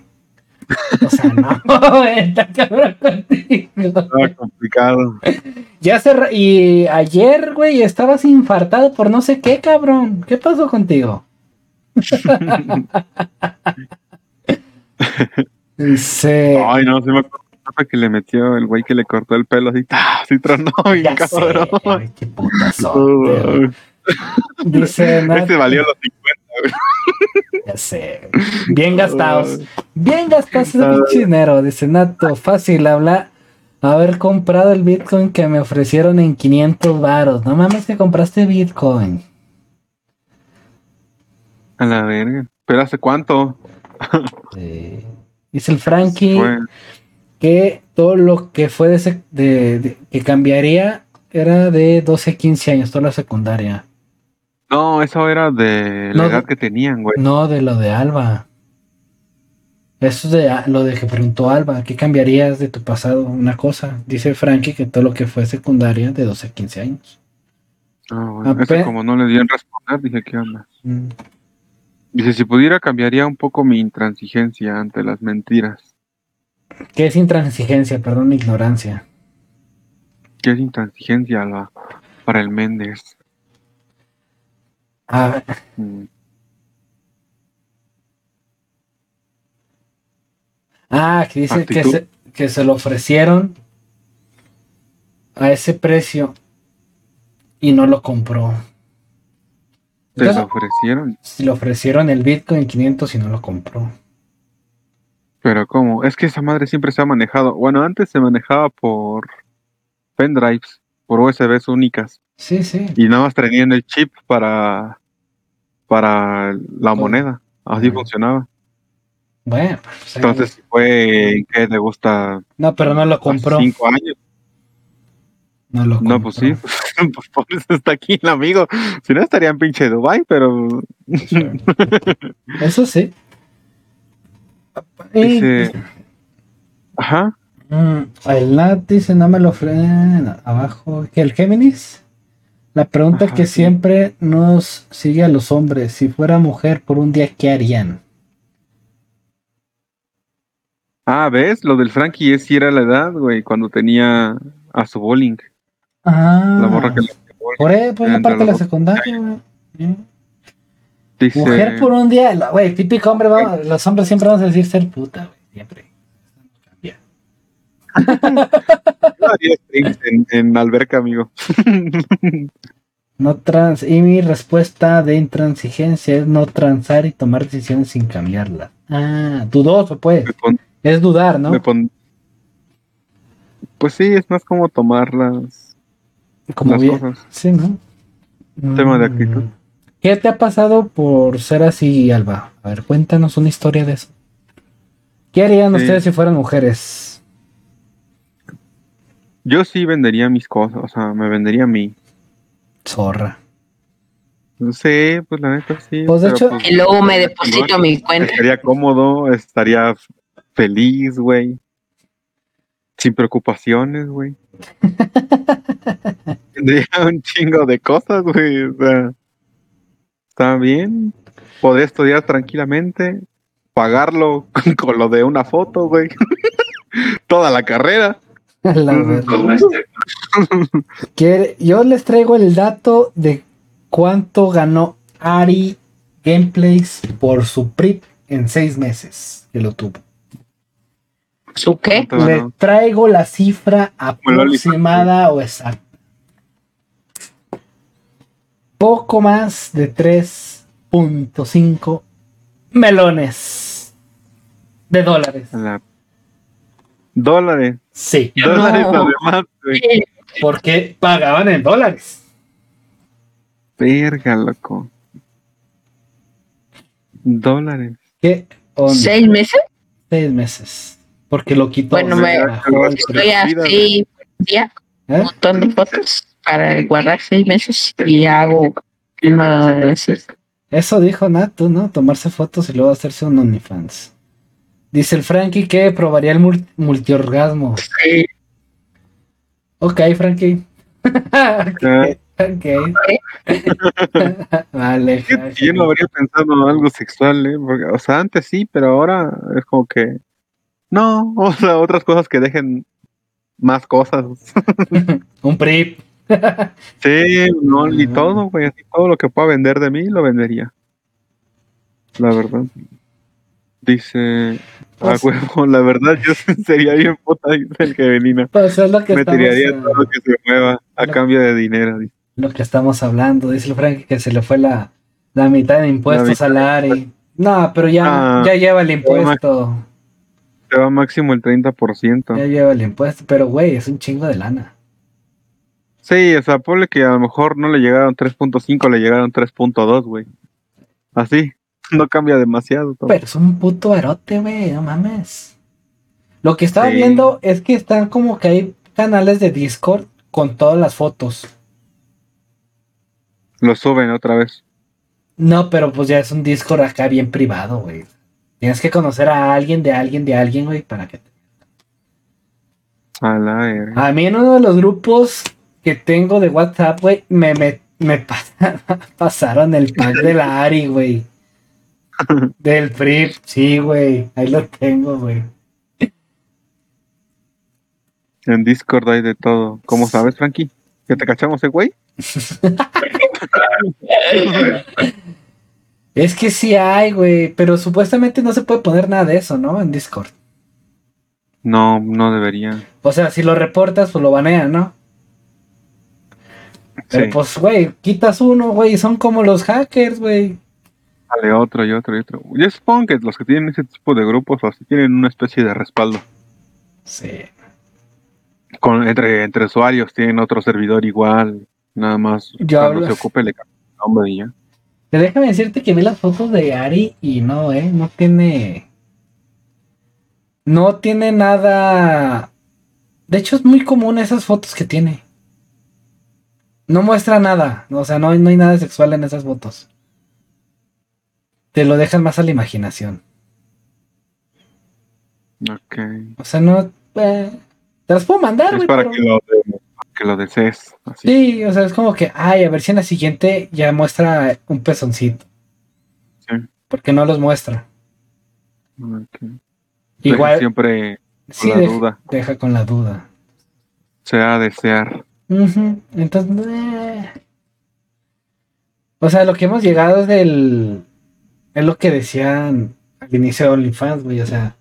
O sea, no, güey, está cabrón contigo. Estaba complicado. Ya se y ayer, güey, estabas infartado por no sé qué, cabrón. ¿Qué pasó contigo? Dice, Ay, no, se me acuerdo que le metió el güey que le cortó el pelo así, ¡tá! así tronó bien ya sé, cabrón. güey, qué. Dice, Nat- Ese valió los 50. ya sé, bien gastados, bien gastados ese pinche dinero. Dice Nato, fácil hablar, haber comprado el Bitcoin que me ofrecieron en 500 varos. No mames que compraste Bitcoin. A la verga. ¿Pero hace cuánto? Sí. Dice el Frankie. Fue- que todo lo que fue de, de- de- que cambiaría era de 12 15 años, toda la secundaria. No, eso era de la No, edad que tenían, güey. No de lo de Alba. Eso es de a- lo de que preguntó Alba, ¿qué cambiarías de tu pasado? Una cosa. Dice Frankie que todo lo que fue secundaria de 12 15 años. Ah, bueno, Ape- ese como no le dieron responder, dije, ¿qué onda? Mm. Dice, si pudiera cambiaría un poco mi intransigencia ante las mentiras. ¿Qué es intransigencia? Perdón, ignorancia. ¿Qué es intransigencia la, para el Méndez? Ah, Mm. ah, que dice que se, que se lo ofrecieron a ese precio y no lo compró. ¿Te lo ofrecieron? Si le ofrecieron el Bitcoin 500 y no lo compró. Pero ¿cómo? Es que esa madre siempre se ha manejado. Bueno, antes se manejaba por pendrives, por USBs únicas. Sí, sí. Y nada más traían el chip para, para la Oh. moneda. Así funcionaba. Bueno, pues, Entonces, fue, ¿qué te gusta? no, pero no lo compró. Cinco años. No lo No, compró. pues sí. pues por eso está aquí el amigo. Si no, estaría en pinche Dubai, pero Eso sí. Dice- Ajá. mm, el Nat dice, no me lo ofrecen. Abajo, el Géminis. La pregunta Ajá, que sí. siempre nos sigue a los hombres, si fuera mujer por un día, ¿qué harían? Ah, ¿ves? Lo del Frankie es si era la edad, güey, cuando tenía a su bowling. Ah, La morra que le por ahí, pues la entre parte de la secundaria, güey. Dice. Mujer por un día, güey, típico hombre, vamos- los hombres siempre vamos a decir ser puta, güey, siempre. Cambia. Haría en, en alberca, amigo. No trans, y mi respuesta de intransigencia es no transar y tomar decisiones sin cambiarlas. Ah, dudoso, pues. Pon- Es dudar, ¿no? me pon- Pues sí, es más como tomar las, Como las bien. cosas. Sí, ¿no? Tema de Mm. actitud. ¿Qué te ha pasado por ser así, Alba? A ver, cuéntanos una historia de eso. ¿Qué harían Sí. ustedes si fueran mujeres? Yo sí vendería mis cosas, o sea, me vendería a mí. Zorra. No sé, pues la neta sí. Pues, de hecho- pues, Y luego me deposito mi cuenta. Estaría cómodo, estaría feliz, güey. Sin preocupaciones, güey. Tendría un chingo de cosas, güey. O sea, está bien. Podría estudiar tranquilamente. Pagarlo con, con lo de una foto, güey. Toda la carrera. La Que- Yo les traigo el dato de cuánto ganó Ari Gameplays por su PRIP en seis meses que lo tuvo. ¿Su qué? ¿Cuánto Le traigo la cifra aproximada o exacta. Poco más de 3.5 melones de dólares. La- Dólares. Sí, Dólares no. además, güey. porque pagaban en dólares. Verga, loco. Dólares. ¿Qué onda? ¿Seis meses? Seis meses. Porque lo quitó. Bueno, se me- Estoy así, ¿Eh? un montón de fotos para guardar seis meses y hago una. Eso dijo Nato, ¿no? Tomarse fotos y luego hacerse un OnlyFans. Dice el Frankie que probaría el mul- multiorgasmo. Sí. Ok, Frankie. Ah, ok. vale. Que Yo no habría pensado en algo sexual, ¿eh? Porque, o sea, antes sí, pero ahora es como que. No, o sea, otras cosas que dejen más cosas. Un PRIP. Sí, no, y todo, güey. Todo lo que pueda vender de mí lo vendería. La verdad. Dice. A Pues- huevo, la verdad, yo sería bien puta, dice el. Pues es lo que Me estamos, tiraría eh, todo lo que se mueva a lo- cambio de dinero. dice. lo que estamos hablando. Dice el Frankie que se le fue la, la mitad de impuestos al Ari. No, pero ya, Ah, ya lleva el impuesto. Te va máximo el 30%. Ya lleva el impuesto. Pero, güey, es un chingo de lana. Sí, o sea, ponle que a lo mejor no le llegaron 3.5, le llegaron 3.2, güey. Así, no cambia demasiado todo. Pero es un puto erote, güey, no mames. Lo que estaba Sí. viendo es que están como que hay canales de Discord con todas las fotos. Lo suben otra vez. No, pero pues ya es un Discord acá bien privado, güey. Tienes que conocer a alguien de alguien de alguien, güey, para que te... A la. A mí en uno de los grupos que tengo de WhatsApp, güey, me, me, me pas- pasaron el pack de la Ari, güey. Del PRIP, sí, güey. Ahí lo tengo, güey. En Discord hay de todo. ¿Cómo sabes, Frankie? ¿Que te cachamos, eh, güey? Es que sí hay, güey, pero supuestamente no se puede poner nada de eso, ¿no? En Discord. No, no debería. O sea, si lo reportas, pues lo banean, ¿no? Pero Sí, pues, güey, quitas uno, güey, son como los hackers, güey. sale otro y otro y otro. Yo supongo que los que tienen ese tipo de grupos o así tienen una especie de respaldo. Sí. Con, entre, entre usuarios tienen otro servidor igual. Nada más Yo cuando hablo- se ocupe le cambian el nombre y ya. Te déjame decirte que vi las fotos de Ari y no, eh, no tiene. No tiene nada. De hecho, es muy común esas fotos que tiene. No muestra nada. O sea, no, hay- no hay nada sexual en esas fotos. Te lo dejan más a la imaginación. Ok. O sea, no. eh, te las puedo mandar, Es güey. para pero- que lo que lo desees. Así. Sí, o sea, es como que, ay, a ver si en la siguiente ya muestra un pezoncito. Sí. Porque no los muestra. Ok. Igual, Siempre sí, la deja, duda. deja con la duda. sea desear. Entonces, eh. o sea, lo que hemos llegado es del. Es lo que decían al inicio de OnlyFans, güey. O sea,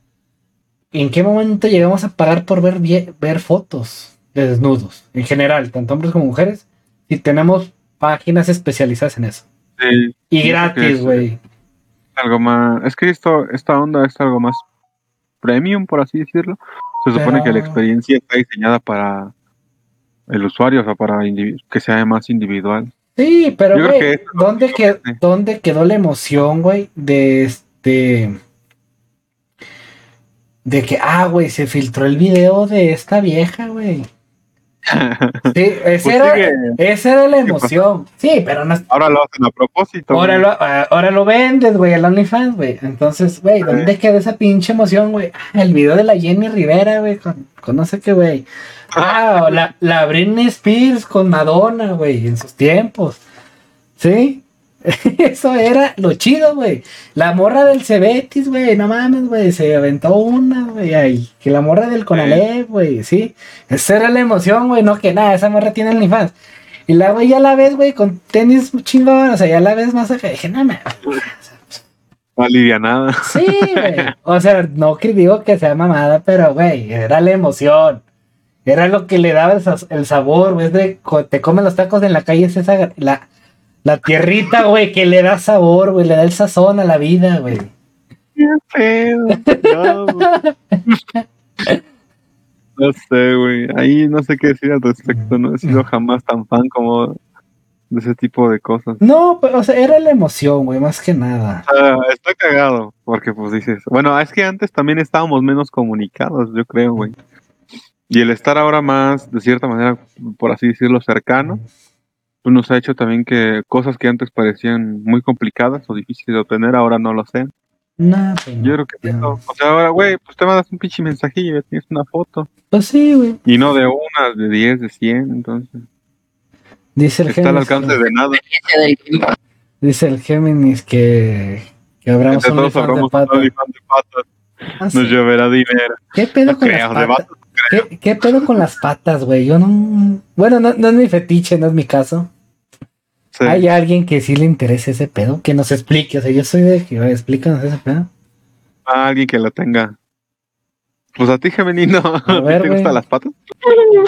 ¿en qué momento llegamos a pagar por ver, ver fotos de desnudos? En general, tanto hombres como mujeres. Y tenemos páginas especializadas en eso. Sí, Y gratis, güey. algo más. Es que esto, esta onda es algo más premium, por así decirlo. Se supone Pero- que la experiencia está diseñada para el usuario, o sea, para que sea más individual. Sí, pero, Yo creo güey, que ¿dónde, que. ¿dónde quedó la emoción, güey? De este. De que, ah, güey, se filtró el video de esta vieja, güey. Sí, esa, Pues era, esa era la ¿Qué pasó? emoción. Sí, pero no es- Ahora lo hacen a propósito. ahora, lo, ah, ahora lo vendes, güey, al OnlyFans, güey. Entonces, güey, ¿dónde quedó esa pinche emoción, güey? Ah, el video de la Jenny Rivera, güey, con, con no sé qué, güey. Ah, la, la Britney Spears con Madonna, güey, en sus tiempos. ¿Sí? Eso era lo chido, güey. La morra del Cebetis, güey, no mames, güey, se aventó una, güey, ay, que la morra del Conalep, güey, ¿sí? Esa era la emoción, güey, no que nada, esa morra tiene OnlyFans. Y la, güey, ya la ves, güey, con tenis chingón, o sea, ya la ves más acá. Dije, no mames. Alivianada. Sí, güey. O sea, no que digo que sea mamada, pero, güey, era la emoción. Era lo que le daba el, sa- el sabor, güey. Es de co- te comen los tacos en la calle, es esa, la, la tierrita, güey, que le da sabor, güey, le da el sazón a la vida, güey. Qué pedo. No, güey. No sé, güey. Ahí no sé qué decir al respecto. No he sido jamás tan fan como de ese tipo de cosas. No, pero, o sea, era la emoción, güey, más que nada. Ah, está cagado, porque pues dices, bueno, es que antes también estábamos menos comunicados, yo creo, güey. Y el estar ahora más, de cierta manera, por así decirlo, cercano, pues nos ha hecho también que cosas que antes parecían muy complicadas o difíciles de obtener, ahora no lo sean. No, pues, Yo creo que no. o sea, ahora, güey, pues te mandas un pinche mensajillo, tienes una foto. Pues sí, güey. Y no de una, de 10, de 100, entonces Dice el está al Géminis. alcance de nada. Dice el Géminis que, que abramos un OnlyFans de abramos pata. un OnlyFans de patas, Ah, sí. nos lloverá dinero. ¿Qué pedo No con creo, las de patas? ¿Qué, qué pedo con las patas, güey? Yo no. Bueno, no, no es mi fetiche, no es mi caso. Sí. Hay alguien que sí le interese ese pedo, que nos explique. O sea, yo soy de que "Oye, explícanos ese pedo. a alguien que la tenga. Pues a ti, Gemenino, ¿a ver, te gustan las patas?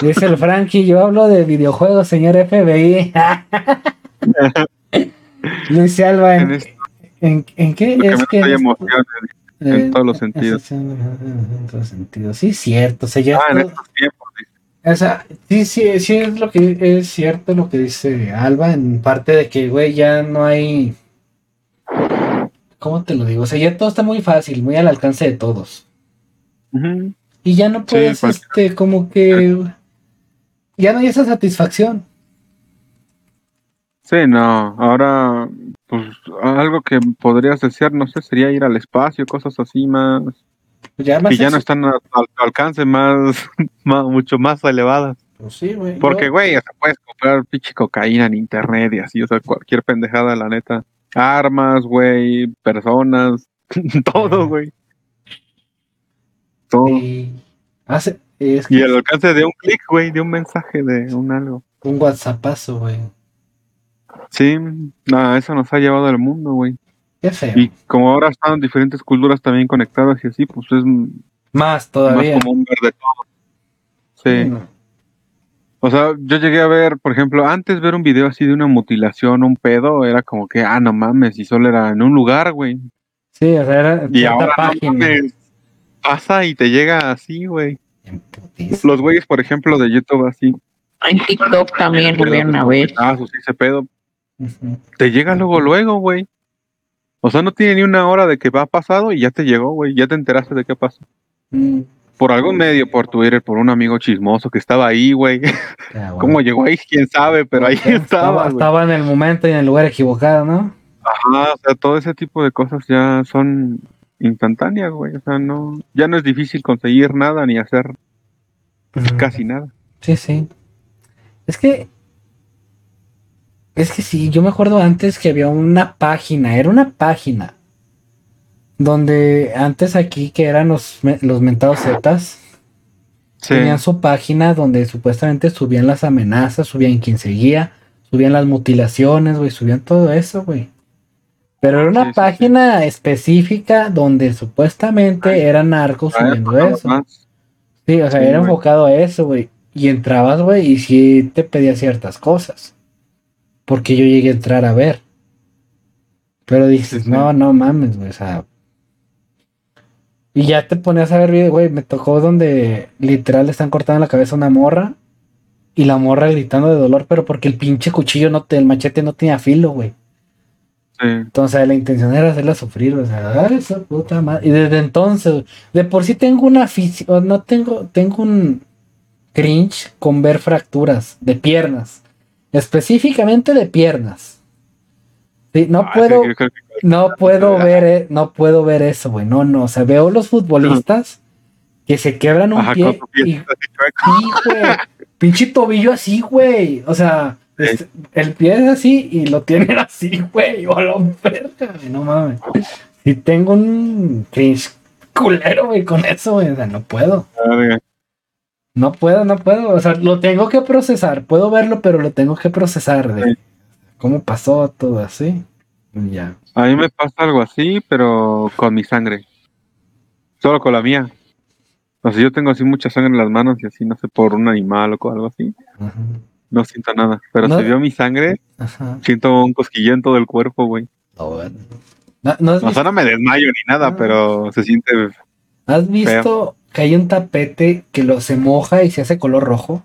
Dice el Frankie, yo hablo de videojuegos, señor FBI. Luis Alba, En ¿en, esto, en, en qué lo que es me que da es- emoción en eh, todos los sentidos. En todos los sentidos. Sí, cierto. O sea, Ah, en esto- estos tiempos. O sea, sí, sí, sí es lo que es cierto lo que dice Alba, en parte de que, güey, ya no hay. ¿Cómo te lo digo? O sea, ya todo está muy fácil, muy al alcance de todos. Y ya no puedes, cualquier- este, como que. Ya no hay esa satisfacción. Sí, no. Ahora, pues algo que podrías desear, no sé, sería ir al espacio, cosas así más. Pues ya más que ya no están a- al alcance más, más- mucho más elevadas. Pues sí, güey. Porque, Yo- güey, o sea, puedes comprar pinche cocaína en internet y así, o sea, cualquier pendejada, la neta. Armas, güey, personas, todo, güey. Todo. sí. Hace, es Y el alcance de un clic, güey, de un mensaje, de un algo. un WhatsAppazo, güey. Sí, nada, eso nos ha llevado al mundo, güey. Qué feo. Y como ahora están diferentes culturas también conectadas y así, pues es Más todavía. más común ver de todo. Sí. Mm. O sea, yo llegué a ver, por ejemplo, antes ver un video así de una mutilación, un pedo, era como que, ah, no mames, y solo era en un lugar, güey. Sí, o sea, era Y cierta ahora no página. mames, pasa y te llega así, güey. Los güeyes, por ejemplo, de YouTube así. En TikTok también Pero, había una vez. Ah, sí, ese pedo. Te llega luego, luego, güey. O sea, no tiene ni una hora de que va pasado y ya te llegó, güey. Ya te enteraste de qué pasó. Mm, Por algún medio, por Twitter, por un amigo chismoso que estaba ahí, güey. ¿Cómo llegó ahí? ¿Quién sabe? Pero ahí Estaba, estaba, en el momento y en el lugar equivocado, ¿no? Ajá, o sea, todo ese tipo de cosas ya son instantáneas, güey. O sea, no, ya no es difícil conseguir nada ni hacer casi nada. Sí, sí. Es que. Es que sí, yo me acuerdo antes que había una página, era una página. Donde antes aquí, que eran los, los mentados Zetas, Sí. tenían su página donde supuestamente subían las amenazas, subían quién seguía, subían las mutilaciones, güey, subían todo eso, güey. Pero era una Sí, sí, sí. página específica donde supuestamente Ay. eran narcos Ah, subiendo eso. más. Sí, o sea, era enfocado a eso, güey. Y entrabas, güey, y sí te pedía ciertas cosas. Porque yo llegué a entrar a ver. Pero dices, Sí, no, no mames, güey, o sea. Y ya te ponías a ver, güey, me tocó donde literal le están cortando la cabeza a una morra. Y la morra gritando de dolor, pero porque el pinche cuchillo no te, el machete no tenía filo, güey. Sí. Entonces la intención era hacerla sufrir, o sea, "Ay, esa puta madre. Y desde entonces, de por sí tengo una afición, no tengo, tengo un cringe con ver fracturas de piernas, específicamente de piernas. Sí, no Ah, puedo, que- no puedo ver, eh, no puedo ver eso, güey, no, no, o sea, veo los futbolistas que se quebran un Ajá, pie y güey. Pinche tobillo así, güey. O sea, Sí. este, el pie es así y lo tienen así, güey. O lo verga, güey. No mames. Si tengo un cringe culero, güey, con eso, güey. O sea, no puedo. Verga. No puedo, no puedo. O sea, lo tengo que procesar. Puedo verlo, pero lo tengo que procesar de Sí. cómo pasó todo así. Ya. A mí me pasa algo así, pero con mi sangre. Solo con la mía. O sea, yo tengo así mucha sangre en las manos y así, no sé, por un animal o algo así. Ajá. No siento nada. Pero No. si veo mi sangre, Ajá. siento un cosquilleo en todo el cuerpo, güey. No, bueno. No- ¿no O sea, no me desmayo ni nada, Ah. pero se siente. ¿Has visto que hay un tapete que lo se moja y se hace color rojo?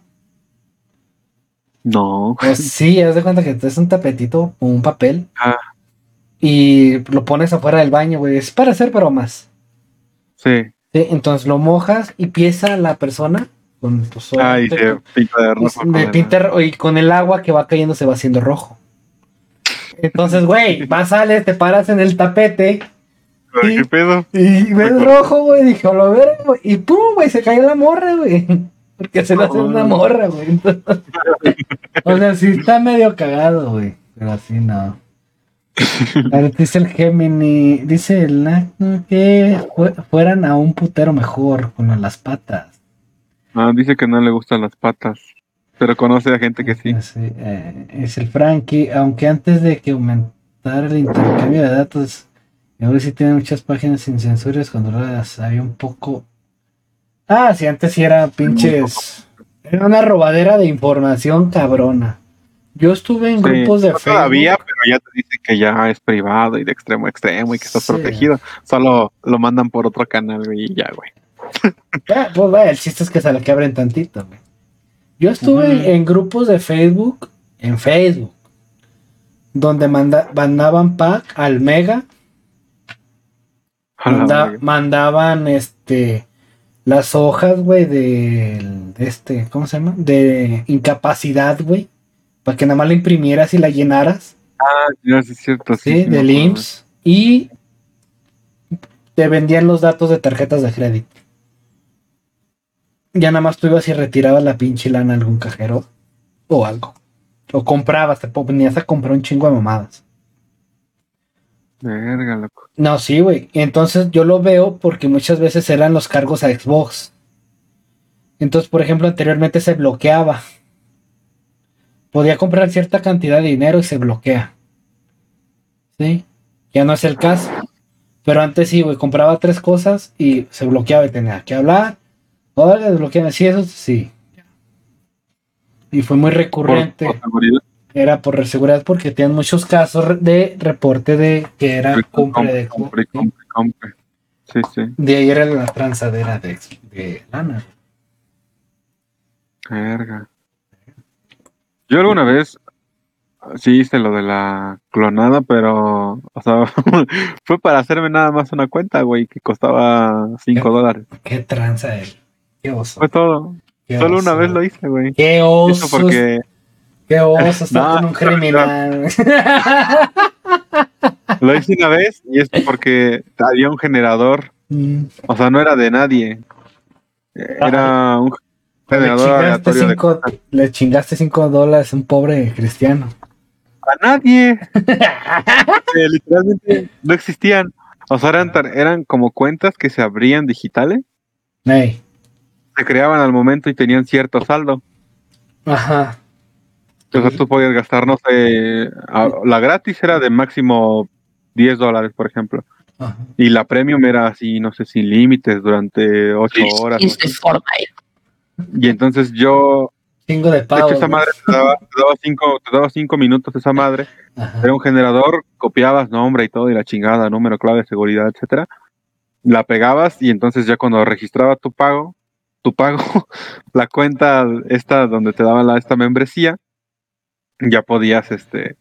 No. Pues sí, haz de cuenta que es un tapetito o un papel Ah. y lo pones afuera del baño, güey. Es para hacer bromas. Sí. Sí, entonces lo mojas y empieza la persona con pues, Ay, obviamente, se pinta de con- rojo. con pinta ro- y con el agua que va cayendo se va haciendo rojo. Entonces, güey, vas, sales, te paras en el tapete ¿Qué pedo? y ves rojo, güey. Dije, a lo ver, güey. Y pum, güey, se cayó la morra, güey. Porque se le hace una morra, güey. O sea, sí está medio cagado, güey. Pero así no. A ver, dice el Gemini, dice el Nacno que fue- fueran a un putero mejor con las patas. Ah, dice que no le gustan las patas. Pero conoce a gente que sí. Sí, eh, es el Frankie, aunque antes de que aumentara el intercambio de datos, y ahora sí tiene muchas páginas sin censuras controladas, había un poco... Ah, sí, antes sí era pinches... Era una robadera de información cabrona. Yo estuve en Sí, grupos de no Facebook. todavía, pero ya te dice que ya es privado y de extremo a extremo y que estás Sí. protegido. Solo lo mandan por otro canal, güey, y ya, güey. Ah, pues vaya, el chiste es que se le quebren tantito, güey. Yo estuve en grupos de Facebook, en Facebook, donde manda, mandaban pack al Mega, la manda- mandaban este las hojas, güey, de, de este, ¿cómo se llama? De incapacidad, güey, para que nada más la imprimieras y la llenaras, Ah, ya, sí es cierto, sí. ¿sí? sí Del. IMSS, y te vendían los datos de tarjetas de crédito. Ya nada más tú ibas y retirabas la pinche lana a algún cajero o algo. O comprabas, te ponías a comprar un chingo de mamadas. Verga, loco. No, sí, güey. Entonces yo lo veo porque muchas veces eran los cargos a Xbox. Entonces, por ejemplo, anteriormente se bloqueaba. Podía comprar cierta cantidad de dinero y se bloquea. ¿Sí? Ya no es el caso. Pero antes sí, güey, compraba tres cosas y se bloqueaba y tenía que hablar. Ahora desbloquean. Sí, eso sí. Y fue muy recurrente. por. Era por seguridad porque tenían muchos casos de reporte de que era de Xbox. compre, ¿sí? compre, compre. Sí, sí. De ahí era la transadera de, de lana. Verga. Yo alguna vez sí hice lo de la clonada, pero, o sea, fue para hacerme nada más una cuenta, güey, que costaba 5 ¿Qué? dólares. Qué tranza él. Qué oso. Fue todo. qué Solo oso. una vez lo hice, güey. Qué Eso oso. porque Qué oso estar No, con un criminal. lo hice una vez y es porque había un generador, Mm, o sea, no era de nadie. Era un, Le generador chingaste, aleatorio de cinco, le chingaste cinco dólares a un pobre cristiano. A nadie. Eh, literalmente no existían. O sea, eran, eran como cuentas que se abrían digitales, Ey. se creaban al momento y tenían cierto saldo. Ajá. Sea, tú podías gastar, no sé, a- la gratis era de máximo 10 dólares, por ejemplo. Ajá. Y la premium era así, no sé, sin límites durante 8 horas. de. Y entonces yo, Chingo de de pavos. hecho, esa ¿no? madre te daba, te daba cinco, te daba cinco minutos esa madre. Ajá. Era un generador, copiabas nombre y todo, y la chingada, número, clave de seguridad, etcétera. La pegabas y entonces ya cuando registraba tu pago, tu pago, la cuenta esta donde te daba la, esta membresía, ya podías este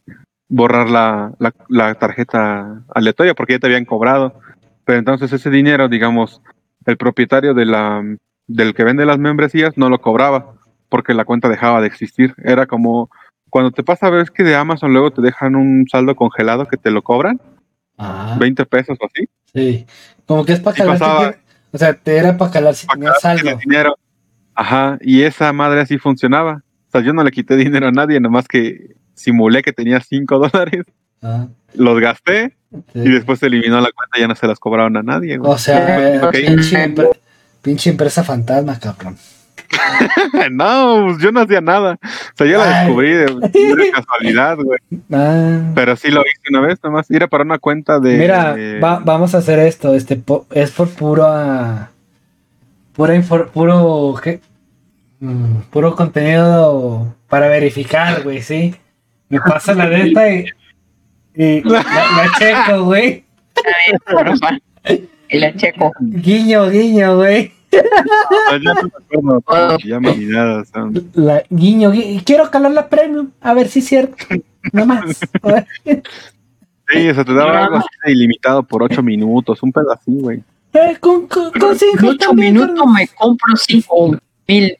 borrar la, la, la tarjeta aleatoria porque ya te habían cobrado. Pero entonces ese dinero, digamos, el propietario de la del que vende las membresías no lo cobraba porque la cuenta dejaba de existir. Era como cuando te pasa, ves que de Amazon luego te dejan un saldo congelado que te lo cobran, Ah, 20 pesos o así, sí. Como que es para calar. si pasaba. o sea, te era para calar si tenías saldo. dinero. Ajá, y esa madre así funcionaba. O sea, yo no le quité dinero a nadie, nomás que simulé que tenía 5 dólares, Ah, los gasté sí. y después se eliminó la cuenta y ya no se las cobraron a nadie. güey. O sea, pinche, pinche empresa fantasma, cabrón. no, pues yo no hacía nada. O sea, yo la descubrí de, de casualidad, güey. Ah. Pero sí lo hice una vez nomás. Era para una cuenta de... Mira, de- va- vamos a hacer esto. Este es por pura, pura puro, ¿qué? Mm, puro contenido para verificar, güey, sí. Me pasa la de esta y, y la, la checo, güey. Y la checo. Guiño, guiño, güey. Ya me acuerdo La guiño, guiño. Quiero calar la premium, a ver si es cierto. No más. Sí, o sea, te daba algo así de ilimitado por 8 minutos, un así, güey. Eh, con, con, con cinco En ocho también, minutos carnal. me compro cinco mil.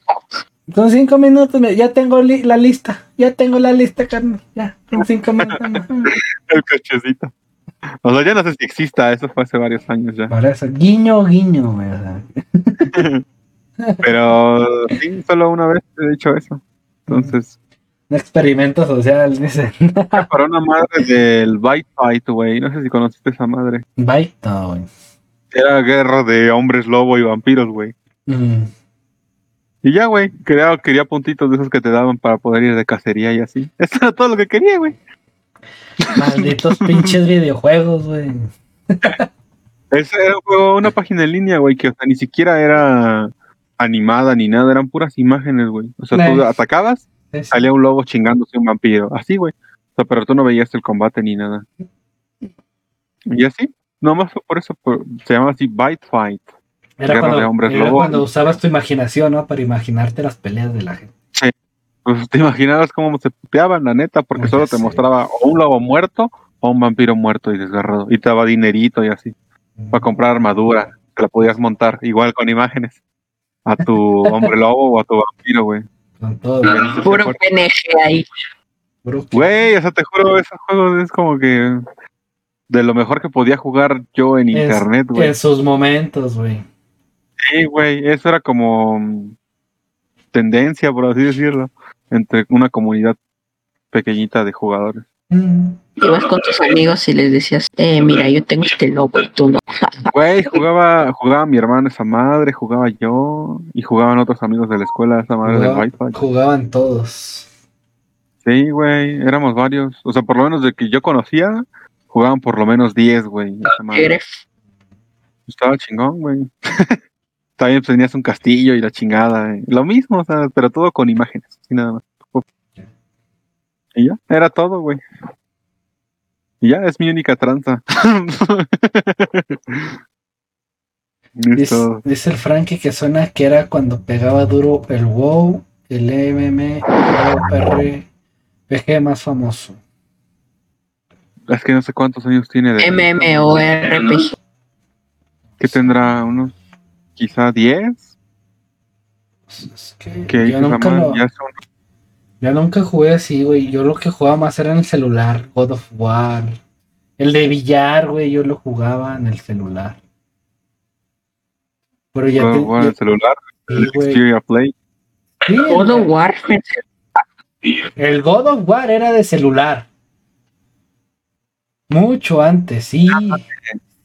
Con cinco minutos ya tengo li- la lista. Ya tengo la lista, carnal. Ya, en cinco minutos. El cochecito. O sea, ya no sé si exista, eso fue hace varios años ya. Por eso, guiño, guiño, sea. Pero sí, solo una vez he hecho eso. Entonces, Un experimento social, dice. era para una madre del Bite Fight, güey. No sé si conociste esa madre. No, güey. Era guerra de hombres lobo y vampiros, güey. Mm. Y ya, güey, quería, quería puntitos de esos que te daban para poder ir de cacería y así. Eso era todo lo que quería, güey. Malditos pinches videojuegos, güey. Ese era un juego, una página en línea, güey, que o sea, ni siquiera era animada ni nada, eran puras imágenes, güey. O sea, tú Nice. atacabas, Sí, sí. salía un lobo chingándose un vampiro, así, güey. O sea, pero tú no veías el combate ni nada. Y así, nomás fue por eso, por- se llama así Bite Fight. Era, Guerra cuando, de hombres era lobo. cuando usabas tu imaginación, ¿no? Para imaginarte las peleas de la gente. Pues te imaginabas cómo se puteaban, la neta, porque Oye, solo te sí. mostraba o un lobo muerto o un vampiro muerto y desgarrado. Y te daba dinerito y así, para comprar armadura, que la podías montar, igual con imágenes. A tu hombre lobo o a tu vampiro, güey. Con todo. Puro PNG ahí. Güey, o sea, te juro, esos juegos es como que de lo mejor que podía jugar yo en Es- internet, güey. En sus momentos, güey. Sí, güey, eso era como mm, tendencia, por así decirlo, entre una comunidad pequeñita de jugadores. Mm. Ibas con tus amigos y les decías, eh, mira, yo tengo este lobo y tú no. Güey, jugaba, jugaba mi hermano esa madre, jugaba yo, y jugaban otros amigos de la escuela esa madre del Jugaba- Wi-Fi. jugaban todos. Sí, güey, éramos varios. O sea, por lo menos de que yo conocía, jugaban por lo menos 10, güey. Estaba chingón, güey. También pues, tenías un castillo y la chingada. Lo mismo, o sea, pero todo con imágenes, y nada más. Y ya, era todo, güey. Y ya, es mi única tranza. Dice, el Frankie que suena que era cuando pegaba duro el WoW, el MM, el RPG más famoso. Es que no sé cuántos años tiene de... MMORPG. que tendrá unos, quizá 10. Es que Que yo, nunca lo- ya son yo nunca jugué así, güey. Yo lo que jugaba más era en el celular, God of War. El de billar, güey, yo lo jugaba en el celular. Pero ya God of War en el celular, sí, el güey. Xperia Play. Sí, God of War. el God of War era de celular. Mucho antes, sí.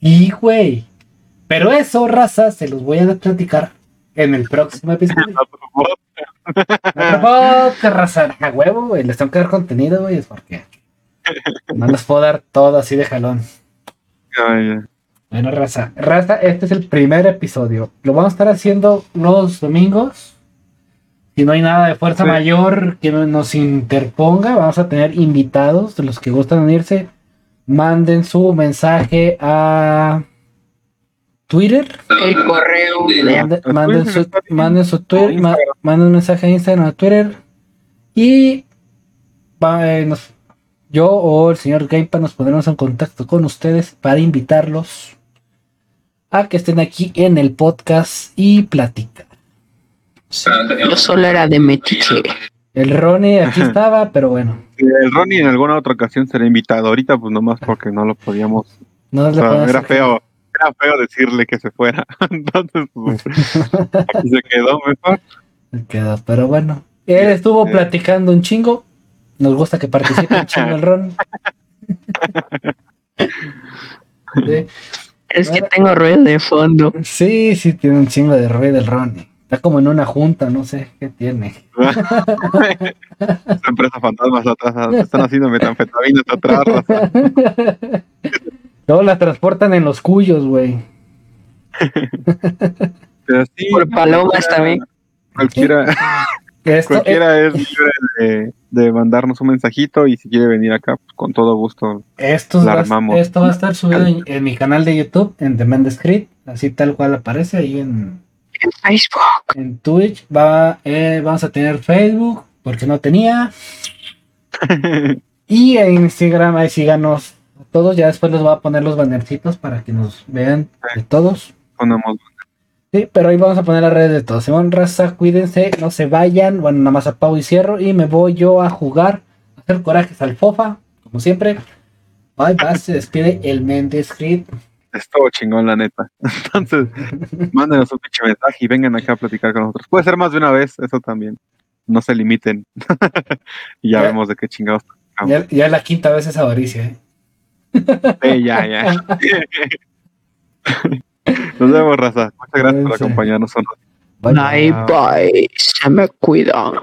Sí, güey. Pero eso, raza, se los voy a platicar en el próximo episodio. Raza. A huevo, güey. Les tengo que dar contenido, güey. Es porque no les puedo dar todo así de jalón. Bueno, raza. Raza, este es el primer episodio. Lo vamos a estar haciendo los domingos. Si no hay nada de fuerza Sí. mayor que no- nos interponga, vamos a tener invitados de los que gustan unirse. Manden su mensaje a Twitter. El correo. Mande- ¿A manden, Twitter su, manden su Twitter, A ma- Instagram. manden un mensaje a Instagram, a Twitter. Y va, eh, nos- yo o el señor Gamepad nos pondremos en contacto con ustedes para invitarlos a que estén aquí en el podcast y platicar. Yo solo era de metiche. El Ronnie aquí estaba, pero bueno, Sí, El Ronnie en alguna otra ocasión será invitado. Ahorita, pues nomás porque no lo podíamos. no o le sea, era feo. Era feo decirle que se fuera. Entonces, pues, aquí se quedó mejor. Quedó, pero bueno. Él estuvo Eh. platicando un chingo. Nos gusta que participe un chingo el Ron. Sí. Es que tengo ruido de fondo. Sí, sí, tiene un chingo de ruido el Ronnie. Está como en una junta, no sé qué tiene. Esa empresa fantasma está atrás. Están haciendo metanfetaminas atrás. Luego las transportan en los cuyos, güey. Pero sí, Por palomas también. Cualquiera, Esto, cualquiera es libre de, de mandarnos un mensajito y si quiere venir acá, pues con todo gusto. esto, la va, armamos. esto va a estar subido en, en mi canal de YouTube, en The Man Script, así tal cual aparece ahí en, En Facebook. en Twitch. Va, eh, vamos a tener Facebook, porque no tenía. Y en Instagram, ahí síganos a todos. Ya después les voy a poner los bannercitos para que nos vean de todos. Ponemos Sí, pero ahí vamos a poner las redes de todos. Simón Raza, cuídense, no se vayan. Bueno, nada más apago y cierro. Y me voy yo a jugar, a hacer corajes al FOFA, como siempre. Bye, bye, se despide el Mendes Creed. estuvo chingón, la neta. Entonces, mándenos un pinche mensaje y vengan acá a platicar con nosotros. Puede ser más de una vez, eso también. No se limiten. y ya Ya. vemos de qué chingados. Ya, ya es la quinta vez esa avaricia, ¿eh? Sí, ya, ya. Nos vemos, raza. Muchas gracias por acompañarnos. Bye bye. Se me cuidan.